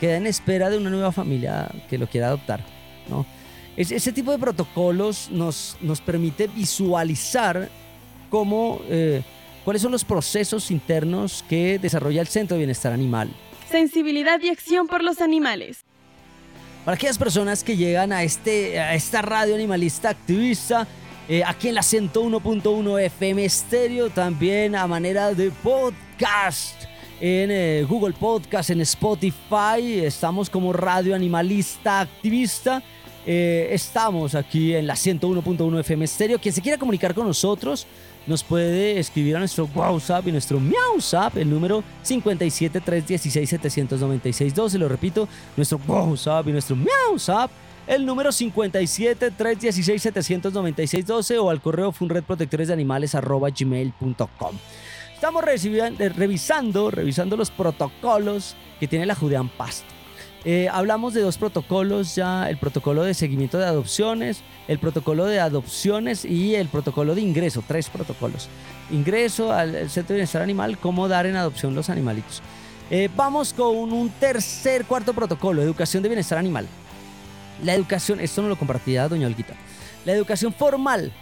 queda en espera de una nueva familia que lo quiera adoptar. ¿no? ese tipo de protocolos nos, nos permite visualizar cómo, eh, cuáles son los procesos internos que desarrolla el Centro de Bienestar Animal. Sensibilidad y acción por los animales. Para aquellas personas que llegan a, este, a esta radio animalista activista, eh, aquí en la 101.1 FM Estéreo, también a manera de podcast en eh, Google Podcast, en Spotify. Estamos como Radio Animalista Activista. Eh, estamos aquí en la 101.1 FM Estéreo. Quien se quiera comunicar con nosotros nos puede escribir a nuestro WhatsApp y nuestro MiauSap, el número 57316 Se lo repito, nuestro WhatsApp y nuestro MiauSap el número 57 316 796 12 o al correo funredprotectoresdeanimales.gmail.com. Estamos eh, revisando, revisando los protocolos que tiene la Judean Pasto. Eh, hablamos de dos protocolos ya, el protocolo de seguimiento de adopciones, el protocolo de adopciones y el protocolo de ingreso, tres protocolos. Ingreso al Centro de Bienestar Animal, cómo dar en adopción los animalitos. Eh, vamos con un tercer, cuarto protocolo, educación de bienestar animal. La educación, esto no lo compartía doña Olguita. La educación formal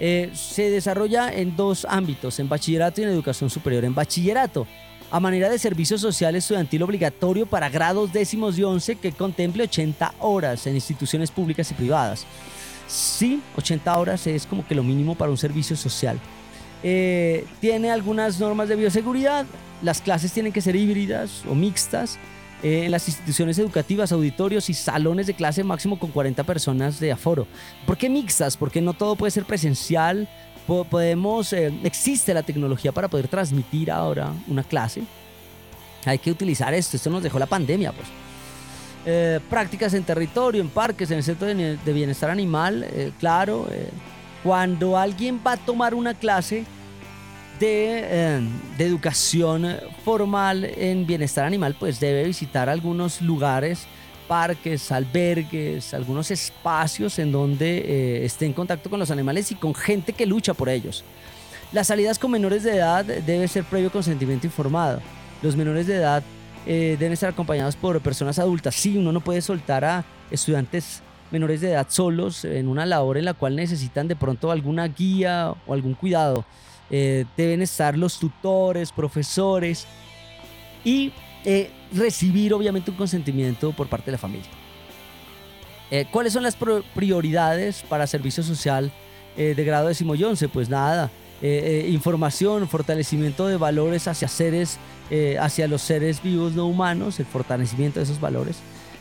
eh, se desarrolla en dos ámbitos, en bachillerato y en educación superior. En bachillerato, a manera de servicio social estudiantil obligatorio para grados décimos y once que contemple 80 horas en instituciones públicas y privadas. Sí, 80 horas es como que lo mínimo para un servicio social. Eh, tiene algunas normas de bioseguridad, las clases tienen que ser híbridas o mixtas, eh, en las instituciones educativas, auditorios y salones de clase máximo con 40 personas de aforo. ¿Por qué mixtas? Porque no todo puede ser presencial. Podemos, eh, existe la tecnología para poder transmitir ahora una clase. Hay que utilizar esto, esto nos dejó la pandemia, pues. Eh, prácticas en territorio, en parques, en el centro de, de bienestar animal, claro. cuando alguien va a tomar una clase, Em, de, educación formal en bienestar animal, pues debe visitar algunos lugares parques, albergues, algunos espacios en donde eh, esté en contacto con los animales y con gente que lucha por ellos. Las salidas con menores de edad debe ser previo consentimiento informado. Los menores de edad eh, deben estar acompañados por personas adultas. Sí, uno no puede soltar a estudiantes menores de edad solos en una labor en la cual necesitan de pronto alguna guía o algún cuidado. Eh, deben estar los tutores, profesores y eh, recibir obviamente un consentimiento por parte de la familia. ¿Cuáles son las prioridades para servicio social de grado décimo Pues nada, información, fortalecimiento de valores hacia seres eh, hacia los seres vivos no humanos, el fortalecimiento de esos valores,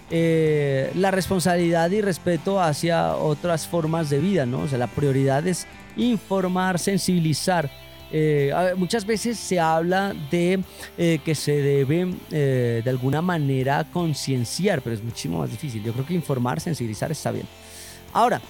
eh, la responsabilidad y respeto hacia otras formas de vida, ¿no? O sea, la prioridad es informar, sensibilizar. Eh, muchas veces se habla de que se debe de alguna manera concienciar, pero es muchísimo más difícil. Yo creo que informar, sensibilizar está bien. Ahora,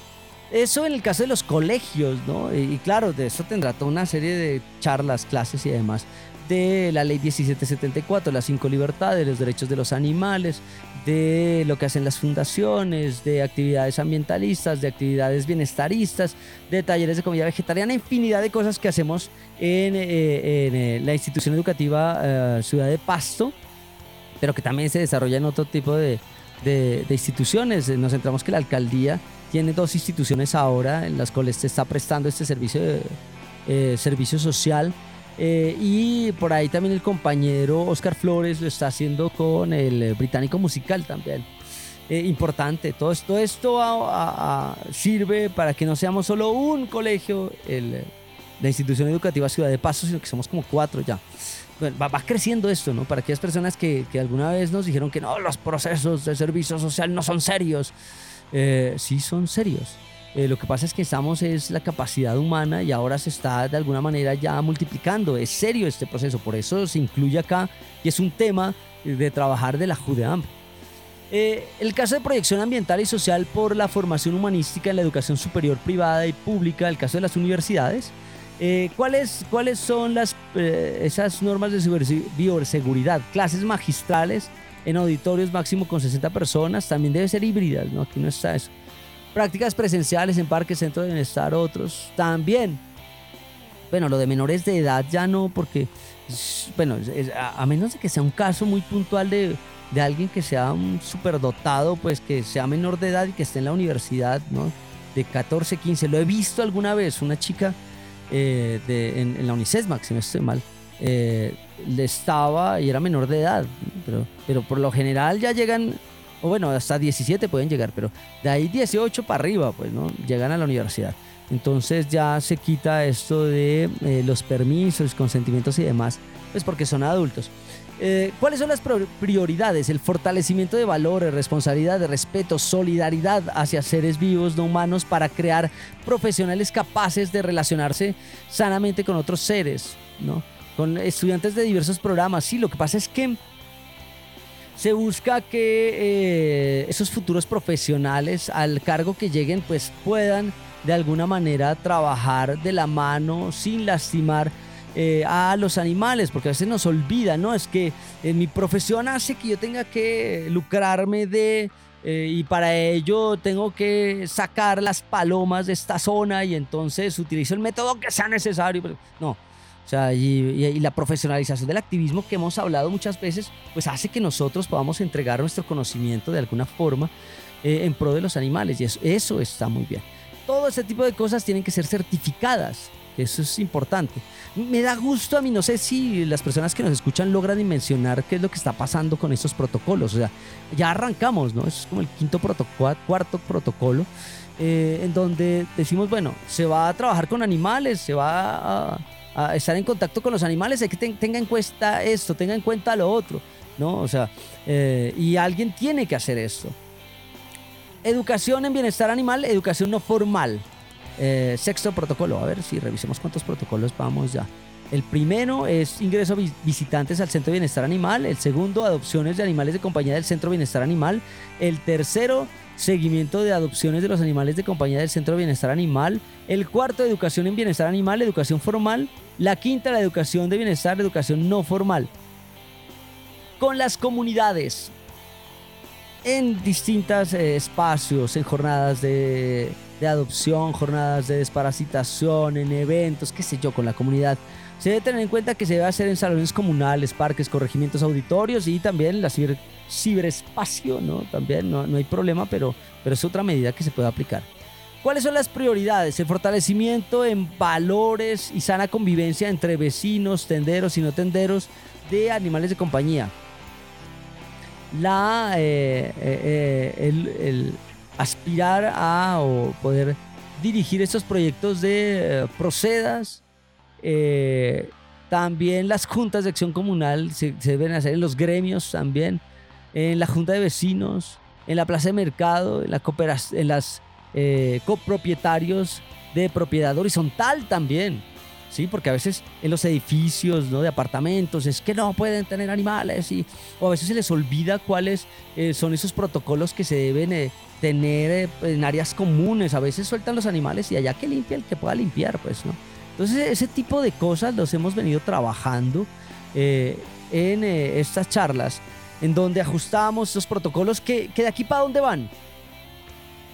eso en el caso de los colegios, ¿no? Y, y claro, de eso tendrá toda una serie de charlas, clases y demás de la ley 1774, las cinco libertades, los derechos de los animales, de lo que hacen las fundaciones, de actividades ambientalistas, de actividades bienestaristas, de talleres de comida vegetariana, infinidad de cosas que hacemos en, eh, eh, la institución educativa eh, Ciudad de Pasto, pero que también se desarrolla en otro tipo de, de, instituciones. Nos centramos que la alcaldía tiene dos instituciones ahora en las cuales se está prestando este servicio, servicio social eh, y por ahí también el compañero Oscar Flores lo está haciendo con el eh, británico musical también. Eh, importante, todo esto, esto sirve para que no seamos solo un colegio, el, la institución educativa Ciudad de Paso, sino que somos como cuatro ya. va, creciendo esto, ¿no? Para aquellas personas que, que, alguna vez nos dijeron que no, los procesos de servicio social no son serios. sí son serios. Eh, lo que pasa es que estamos es la capacidad humana y ahora se está de alguna manera ya multiplicando. Es serio este proceso, por eso se incluye acá y es un tema de trabajar de la JUDEAM. Eh, el caso de proyección ambiental y social por la formación humanística en la educación superior privada y pública, el caso de las universidades. Eh, ¿cuáles, ¿Cuáles son las, esas normas de bioseguridad? Clases magistrales en auditorios máximo con 60 personas, también debe ser híbridas, ¿no? Aquí no está eso. Prácticas presenciales en parques, centro de bienestar, otros también. Bueno, lo de menores de edad ya no, porque, bueno, a, menos de que sea un caso muy puntual de, de alguien que sea un superdotado, pues que sea menor de edad y que esté en la universidad, ¿no? De 14, 15. Lo he visto alguna vez, una chica eh, de, en, la Unicesmax, si no estoy mal, eh, le estaba y era menor de edad, pero, pero por lo general ya llegan o bueno, hasta 17 pueden llegar, pero de ahí 18 para arriba, pues, ¿no? Llegan a la universidad. Entonces ya se quita esto de eh, los permisos, consentimientos y demás, pues porque son adultos. Eh, ¿Cuáles son las prioridades? El fortalecimiento de valores, responsabilidad, de respeto, solidaridad hacia seres vivos no humanos para crear profesionales capaces de relacionarse sanamente con otros seres, ¿no? Con estudiantes de diversos programas. Sí, lo que pasa es que se busca que eh, esos futuros profesionales al cargo que lleguen pues puedan de alguna manera trabajar de la mano sin lastimar eh, a los animales, porque a veces nos olvida, ¿no? Es que en mi profesión hace que yo tenga que lucrarme de... Eh, y para ello tengo que sacar las palomas de esta zona y entonces utilizo el método que sea necesario. No, sea, y, la profesionalización del activismo que hemos hablado muchas veces, pues hace que nosotros podamos entregar nuestro conocimiento de alguna forma eh, en pro de los animales. Y eso, está muy bien. Todo ese tipo de cosas tienen que ser certificadas. Eso es importante. Me da gusto a mí, no sé si las personas que nos escuchan logran dimensionar qué es lo que está pasando con estos protocolos. O sea, ya arrancamos, ¿no? Es como el quinto protocolo, cuarto protocolo, eh, en donde decimos, bueno, se va a trabajar con animales, se va a estar en contacto con los animales, hay que tenga en cuenta esto, tenga en cuenta lo otro, ¿no? O sea, eh, y alguien tiene que hacer esto. Educación en bienestar animal, educación no formal. Eh, sexto protocolo, a ver si revisemos cuántos protocolos vamos ya. El primero es ingreso visitantes al Centro de Bienestar Animal. El segundo, adopciones de animales de compañía del Centro de Bienestar Animal. El tercero, seguimiento de adopciones de los animales de compañía del Centro de Bienestar Animal. El cuarto, educación en bienestar animal, educación formal. La quinta, la educación de bienestar, educación no formal. Con las comunidades. en distintos eh, espacios, en jornadas de adopción, jornadas de desparasitación, en eventos, qué sé yo, con la comunidad. Se debe tener en cuenta que se debe hacer en salones comunales, parques, corregimientos auditorios y también la ciber, ciberespacio, ¿no? También no, no hay problema, pero, pero es otra medida que se puede aplicar. ¿Cuáles son las prioridades? El fortalecimiento en valores y sana convivencia entre vecinos, tenderos y no tenderos de animales de compañía. La, eh, eh, eh, el, aspirar a o poder dirigir estos proyectos de procedas. Eh, también las juntas de acción comunal se, se deben hacer en los gremios también, en la junta de vecinos, en la plaza de mercado, en, la en las eh, copropietarios de propiedad horizontal también. Sí, porque a veces en los edificios ¿no? de apartamentos es que no pueden tener animales y, o a veces se les olvida cuáles eh, son esos protocolos que se deben eh, tener eh, en áreas comunes. A veces sueltan los animales y allá que limpia el que pueda limpiar, pues, ¿no? Entonces ese tipo de cosas los hemos venido trabajando eh, en eh, estas charlas, en donde ajustamos estos protocolos que, que de aquí para dónde van.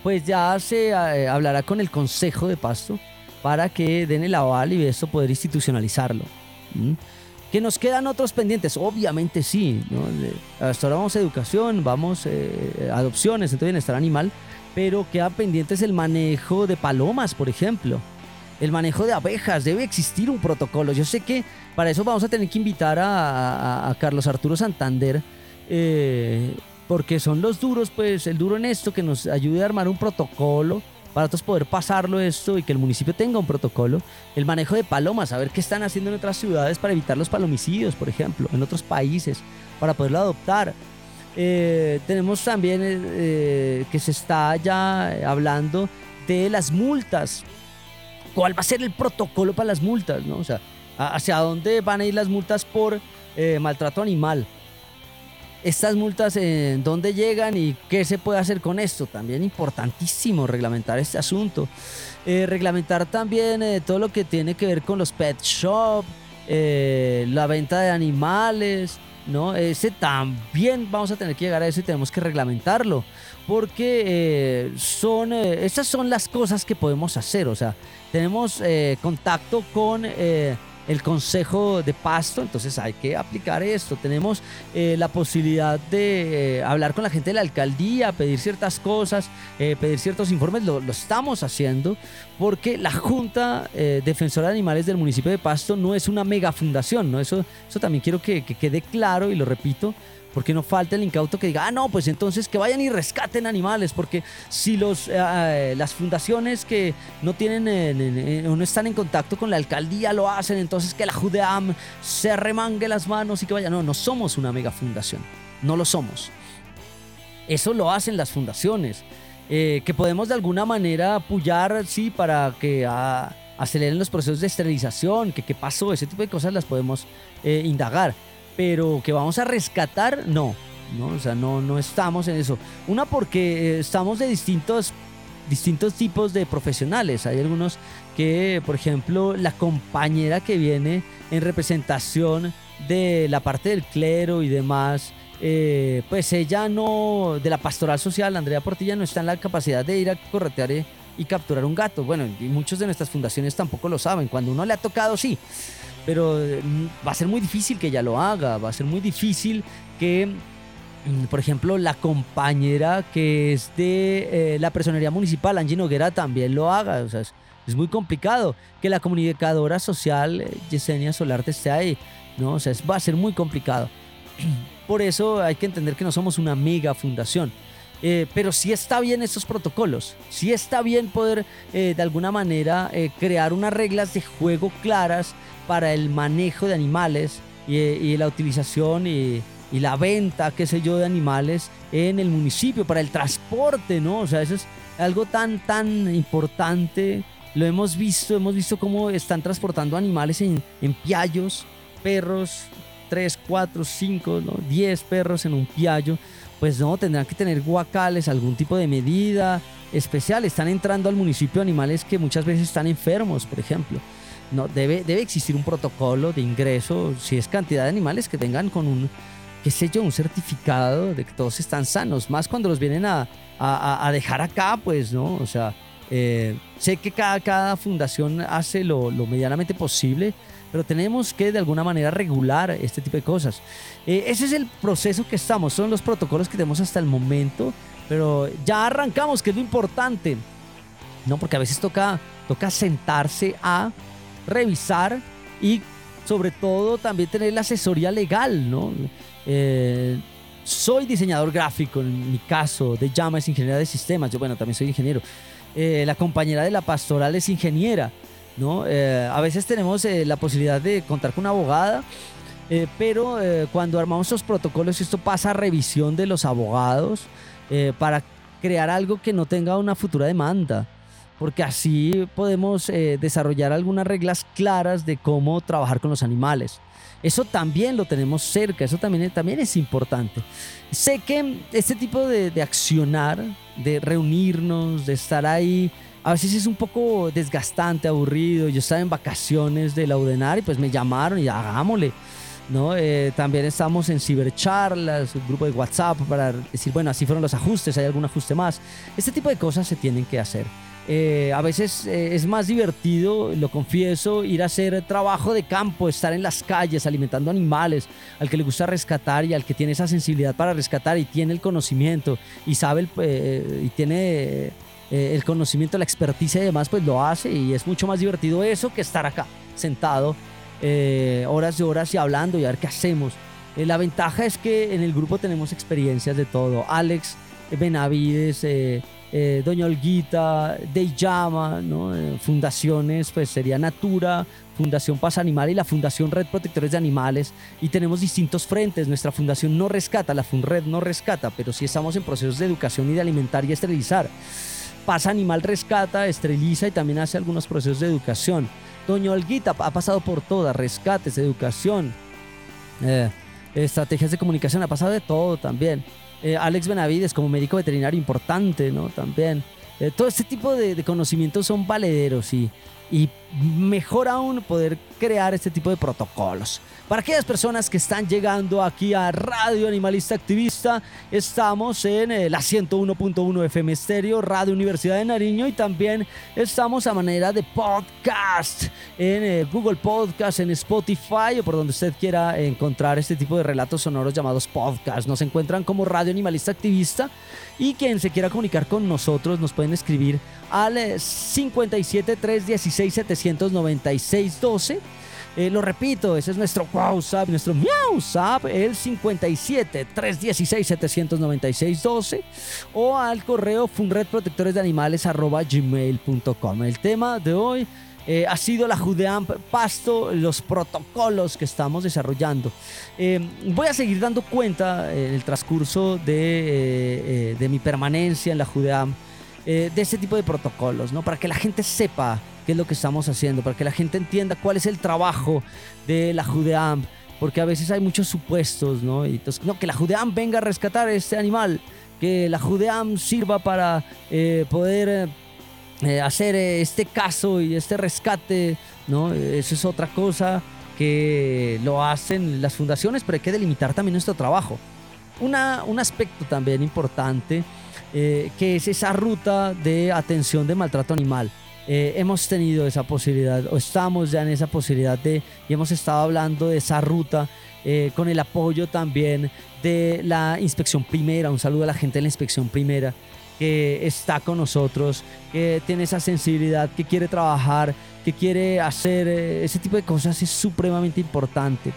Pues ya se eh, hablará con el Consejo de Pasto para que den el aval y eso poder institucionalizarlo. ¿Mm? ¿Que nos quedan otros pendientes? Obviamente sí. ¿no? Hasta ahora vamos a educación, vamos eh, a adopciones, entonces bienestar animal, pero queda pendientes el manejo de palomas, por ejemplo. El manejo de abejas, debe existir un protocolo. Yo sé que para eso vamos a tener que invitar a, Carlos Arturo Santander, eh, porque son los duros, pues el duro en esto, que nos ayude a armar un protocolo para nosotros poder pasarlo esto y que el municipio tenga un protocolo. El manejo de palomas, saber qué están haciendo en otras ciudades para evitar los palomicidios, por ejemplo, en otros países, para poderlo adoptar. Eh, tenemos también eh, que se está ya hablando de las multas. ¿Cuál va a ser el protocolo para las multas? ¿no? O sea, ¿hacia dónde van a ir las multas por eh, maltrato animal? Estas multas, ¿en dónde llegan y qué se puede hacer con esto? También importantísimo reglamentar este asunto. Eh, reglamentar también eh, todo lo que tiene que ver con los pet shop, la venta de animales, ¿no? Ese también vamos a tener que llegar a eso y tenemos que reglamentarlo. Porque son, esas son las cosas que podemos hacer. O sea, tenemos eh, contacto con eh, el Consejo de Pasto, entonces hay que aplicar esto. Tenemos eh, la posibilidad de eh, hablar con la gente de la alcaldía, pedir ciertas cosas, eh, pedir ciertos informes, lo, estamos haciendo porque la Junta Defensora de Animales del municipio de Pasto no es una mega fundación, ¿no? Eso, eso también quiero que quede claro y lo repito. Porque no falta el incauto que diga, ah, no, pues entonces que vayan y rescaten animales, porque si los, eh, eh, las fundaciones que no tienen eh, eh, no están en contacto con la alcaldía lo hacen, entonces que la Judeam se remangue las manos y que vaya. No, no somos una mega fundación, no lo somos. Eso lo hacen las fundaciones, eh, que podemos de alguna manera apoyar, sí, para que ah, aceleren los procesos de esterilización, que qué pasó, ese tipo de cosas las podemos indagar pero que vamos a rescatar, no, no, o sea, no, no estamos en eso. Una porque eh, estamos de distintos, distintos tipos de profesionales. Hay algunos que, por ejemplo, la compañera que viene en representación de la parte del clero y demás, eh, pues ella no, de la pastoral social, Andrea Portilla, no está en la capacidad de ir a corretear eh, y capturar un gato. Bueno, y muchos de nuestras fundaciones tampoco lo saben. Cuando uno le ha tocado, sí pero eh, va a ser muy difícil que ella lo haga, va a ser muy difícil que, mm, por ejemplo, la compañera que es de eh, la personería municipal, Angie Noguera, también lo haga, o sea, es, es muy complicado que la comunicadora social, eh, Yesenia Solarte, esté ahí, ¿no? O sea, es- va a ser muy complicado. Por eso hay que entender que no somos una mega fundación. Eh, pero sí está bien estos protocolos, sí está bien poder eh, de alguna manera eh, crear unas reglas de juego claras para el manejo de animales y, y la utilización y, y la venta, qué sé yo, de animales en el municipio, para el transporte, ¿no? O sea, eso es algo tan, tan importante. Lo hemos visto, hemos visto cómo están transportando animales en, en piallos, perros, 3, 4, 5, ¿no? 10 perros en un piallo. Pues no, tendrán que tener guacales, algún tipo de medida especial. Están entrando al municipio animales que muchas veces están enfermos, por ejemplo. No, debe, debe existir un protocolo de ingreso, si es cantidad de animales que tengan con un, qué sé yo, un certificado de que todos están sanos, más cuando los vienen a, a, a dejar acá, pues, ¿no? O sea, eh, sé que cada, cada fundación hace lo, lo, medianamente posible, pero tenemos que de alguna manera regular este tipo de cosas. Eh, ese es el proceso que estamos, son los protocolos que tenemos hasta el momento, pero ya arrancamos, que es lo importante, ¿no? Porque a veces toca, toca sentarse a revisar y sobre todo también tener la asesoría legal, ¿no? Eh, soy diseñador gráfico, en mi caso, de Llama es ingeniera de sistemas, yo bueno, también soy ingeniero. Eh, la compañera de la pastoral es ingeniera, ¿no? Eh, a veces tenemos la posibilidad de contar con una abogada, pero cuando armamos los protocolos esto pasa a revisión de los abogados para crear algo que no tenga una futura demanda, porque así podemos desarrollar algunas reglas claras de cómo trabajar con los animales. Eso también lo tenemos cerca, eso también, también es importante. Sé que este tipo de, de accionar, de reunirnos, de estar ahí, a veces es un poco desgastante, aburrido. Yo estaba en vacaciones de la UDENAR y pues me llamaron y hagámosle. ¿no? Eh, también estamos en cibercharlas, un grupo de WhatsApp para decir, bueno, así fueron los ajustes, hay algún ajuste más. Este tipo de cosas se tienen que hacer. Eh, a veces eh, es más divertido, lo confieso, ir a hacer trabajo de campo, estar en las calles alimentando animales, al que le gusta rescatar y al que tiene esa sensibilidad para rescatar y tiene el conocimiento y sabe el, eh, y tiene el conocimiento, la experticia y demás, pues lo hace y es mucho más divertido eso que estar acá sentado horas y horas y hablando y a ver qué hacemos. la ventaja es que en el grupo tenemos experiencias de todo. Alex Benavides, eh, Doña Olguita, De Llama, ¿no? Eh, fundaciones, pues sería Natura, Fundación Paz Animal y la Fundación Red Protectores de Animales. Y tenemos distintos frentes. Nuestra fundación no rescata, la FUNRED no rescata, pero sí estamos en procesos de educación y de alimentar y esterilizar. Paz Animal rescata, esteriliza y también hace algunos procesos de educación. Doña Olguita ha pasado por todas, rescates, educación, eh, estrategias de comunicación, ha pasado de todo también. Eh, Alex Benavides como médico veterinario importante, ¿no? También. Eh, todo este tipo de, conocimientos son valederos y, y mejor aún poder crear este tipo de protocolos. Para aquellas personas que están llegando aquí a Radio Animalista Activista, estamos en eh, la 101.1 FM Estéreo, Radio Universidad de Nariño y también estamos a manera de podcast en eh, Google Podcast, en Spotify o por donde usted quiera encontrar este tipo de relatos sonoros llamados podcast. Nos encuentran como Radio Animalista Activista y quien se quiera comunicar con nosotros nos pueden escribir al 57 316 796 12 eh, lo repito, ese es nuestro WhatsApp, nuestro WhatsApp, el 57 316 796 12 o al correo funredprotectoresdeanimales@gmail.com. El tema de hoy eh, ha sido la Judeamp Pasto, los protocolos que estamos desarrollando. Eh, voy a seguir dando cuenta en el transcurso de, de mi permanencia en la Judeamp de este tipo de protocolos, ¿no? Para que la gente sepa qué es lo que estamos haciendo, para que la gente entienda cuál es el trabajo de la Judeam, porque a veces hay muchos supuestos, ¿no? Y entonces, no, que la Judeam venga a rescatar este animal, que la Judeam sirva para eh, poder eh, hacer este caso y este rescate, ¿no? Eso es otra cosa que lo hacen las fundaciones, pero hay que delimitar también nuestro trabajo. Una, un aspecto también importante, eh, que es esa ruta de atención de maltrato animal. Eh, hemos tenido esa posibilidad o estamos ya en esa posibilidad de y hemos estado hablando de esa ruta eh, con el apoyo también de la inspección primera. Un saludo a la gente de la inspección primera que está con nosotros, que tiene esa sensibilidad, que quiere trabajar, que quiere hacer eh, ese tipo de cosas es supremamente importante.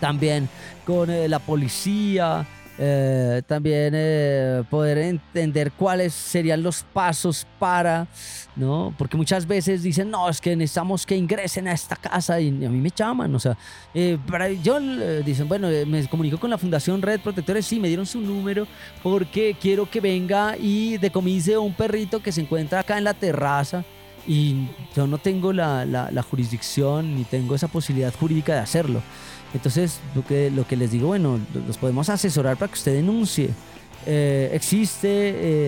También con la policía, eh, también eh, poder entender cuáles serían los pasos para, ¿no? Porque muchas veces dicen, no, es que necesitamos que ingresen a esta casa y a mí me llaman, o sea, eh, para, yo dicen, bueno, me comunico con la Fundación Red Protectores, sí, me dieron su número porque quiero que venga y decomise un perrito que se encuentra acá en la terraza y yo no tengo la, la, la jurisdicción ni tengo esa posibilidad jurídica de hacerlo. Entonces, lo que, lo que les digo, bueno, los podemos asesorar para que usted denuncie. Eh, existe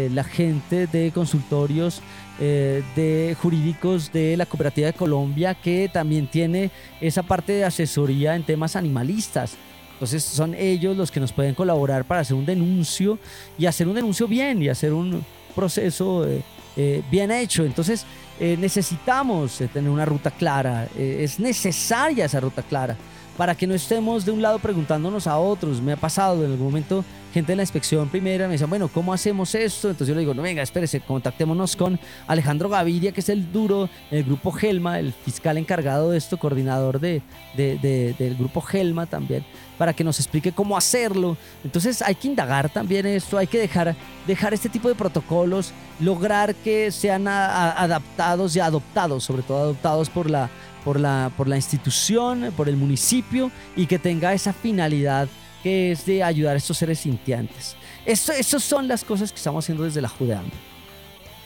eh, la gente de consultorios eh, de jurídicos de la Cooperativa de Colombia que también tiene esa parte de asesoría en temas animalistas. Entonces son ellos los que nos pueden colaborar para hacer un denuncio y hacer un denuncio bien y hacer un proceso eh, eh, bien hecho. Entonces eh, necesitamos tener una ruta clara, es necesaria esa ruta clara para que no estemos de un lado preguntándonos a otros. Me ha pasado en algún momento gente de la inspección primera me decía, bueno, ¿cómo hacemos esto? Entonces yo le digo, no, venga, espérese, contactémonos con Alejandro Gaviria, que es el duro del grupo Gelma, el fiscal encargado de esto, coordinador de, del grupo Gelma también, para que nos explique cómo hacerlo. Entonces hay que indagar también esto, hay que dejar, dejar este tipo de protocolos, lograr que sean adaptados y adoptados, sobre todo adoptados por la, por la, por la institución, por el municipio y que tenga esa finalidad que es de ayudar a estos seres sintientes. Esas son las cosas que estamos haciendo desde la Judeando.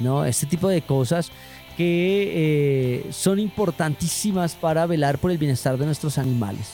¿no? Este tipo de cosas que eh, son importantísimas para velar por el bienestar de nuestros animales.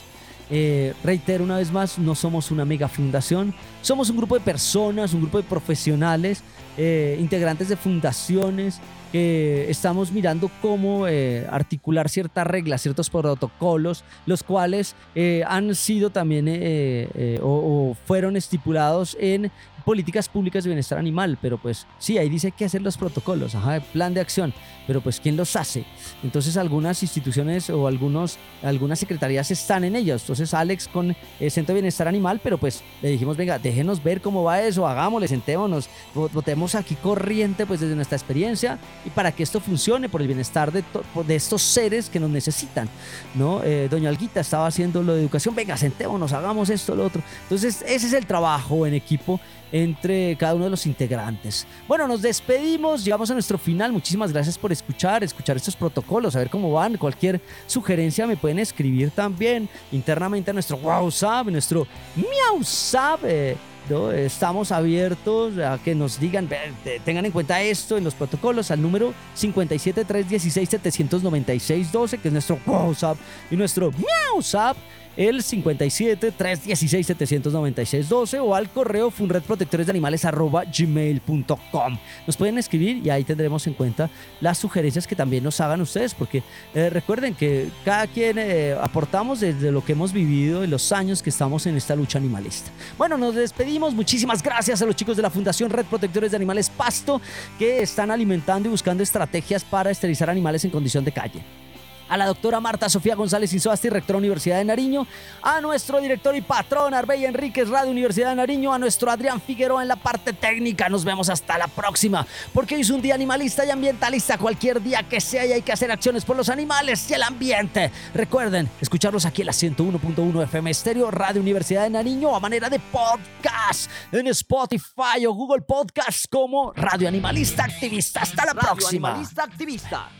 Eh, reitero una vez más, no somos una mega fundación, somos un grupo de personas, un grupo de profesionales, eh, integrantes de fundaciones, estamos mirando cómo eh, articular ciertas reglas, ciertos protocolos, los cuales eh, han sido también eh, o, fueron estipulados en políticas públicas de bienestar animal, pero pues sí, ahí dice que hacer los protocolos, ajá, plan de acción, pero pues ¿quién los hace? Entonces algunas instituciones o algunos, algunas secretarías están en ellos, entonces Alex con el Centro de Bienestar Animal, pero pues le dijimos, venga, déjenos ver cómo va eso, hagámosle, sentémonos, votemos aquí corriente pues desde nuestra experiencia y para que esto funcione por el bienestar de, de estos seres que nos necesitan, ¿no? Eh, doña Alguita estaba haciendo lo de educación, venga, sentémonos, hagamos esto, lo otro. Entonces ese es el trabajo en equipo entre cada uno de los integrantes. Bueno, nos despedimos, llegamos a nuestro final. Muchísimas gracias por escuchar, escuchar estos protocolos, a ver cómo van. Cualquier sugerencia me pueden escribir también internamente a nuestro WhatsApp, nuestro MiauSap. Estamos abiertos a que nos digan, tengan en cuenta esto en los protocolos al número 57316 que es nuestro WhatsApp y nuestro MiauSap el 57 316 796 12 o al correo gmail.com Nos pueden escribir y ahí tendremos en cuenta las sugerencias que también nos hagan ustedes, porque eh, recuerden que cada quien eh, aportamos desde lo que hemos vivido en los años que estamos en esta lucha animalista. Bueno, nos despedimos. Muchísimas gracias a los chicos de la Fundación Red Protectores de Animales Pasto que están alimentando y buscando estrategias para esterilizar animales en condición de calle a la doctora Marta Sofía González Insoasti, rectora Universidad de Nariño, a nuestro director y patrón Arbey Enríquez, Radio Universidad de Nariño, a nuestro Adrián Figueroa en la parte técnica. Nos vemos hasta la próxima, porque hoy es un día animalista y ambientalista. Cualquier día que sea y hay que hacer acciones por los animales y el ambiente. Recuerden escucharlos aquí en la 101.1 FM Estéreo, Radio Universidad de Nariño, a manera de podcast en Spotify o Google Podcast como Radio Animalista Activista. Hasta la Radio próxima. Animalista Activista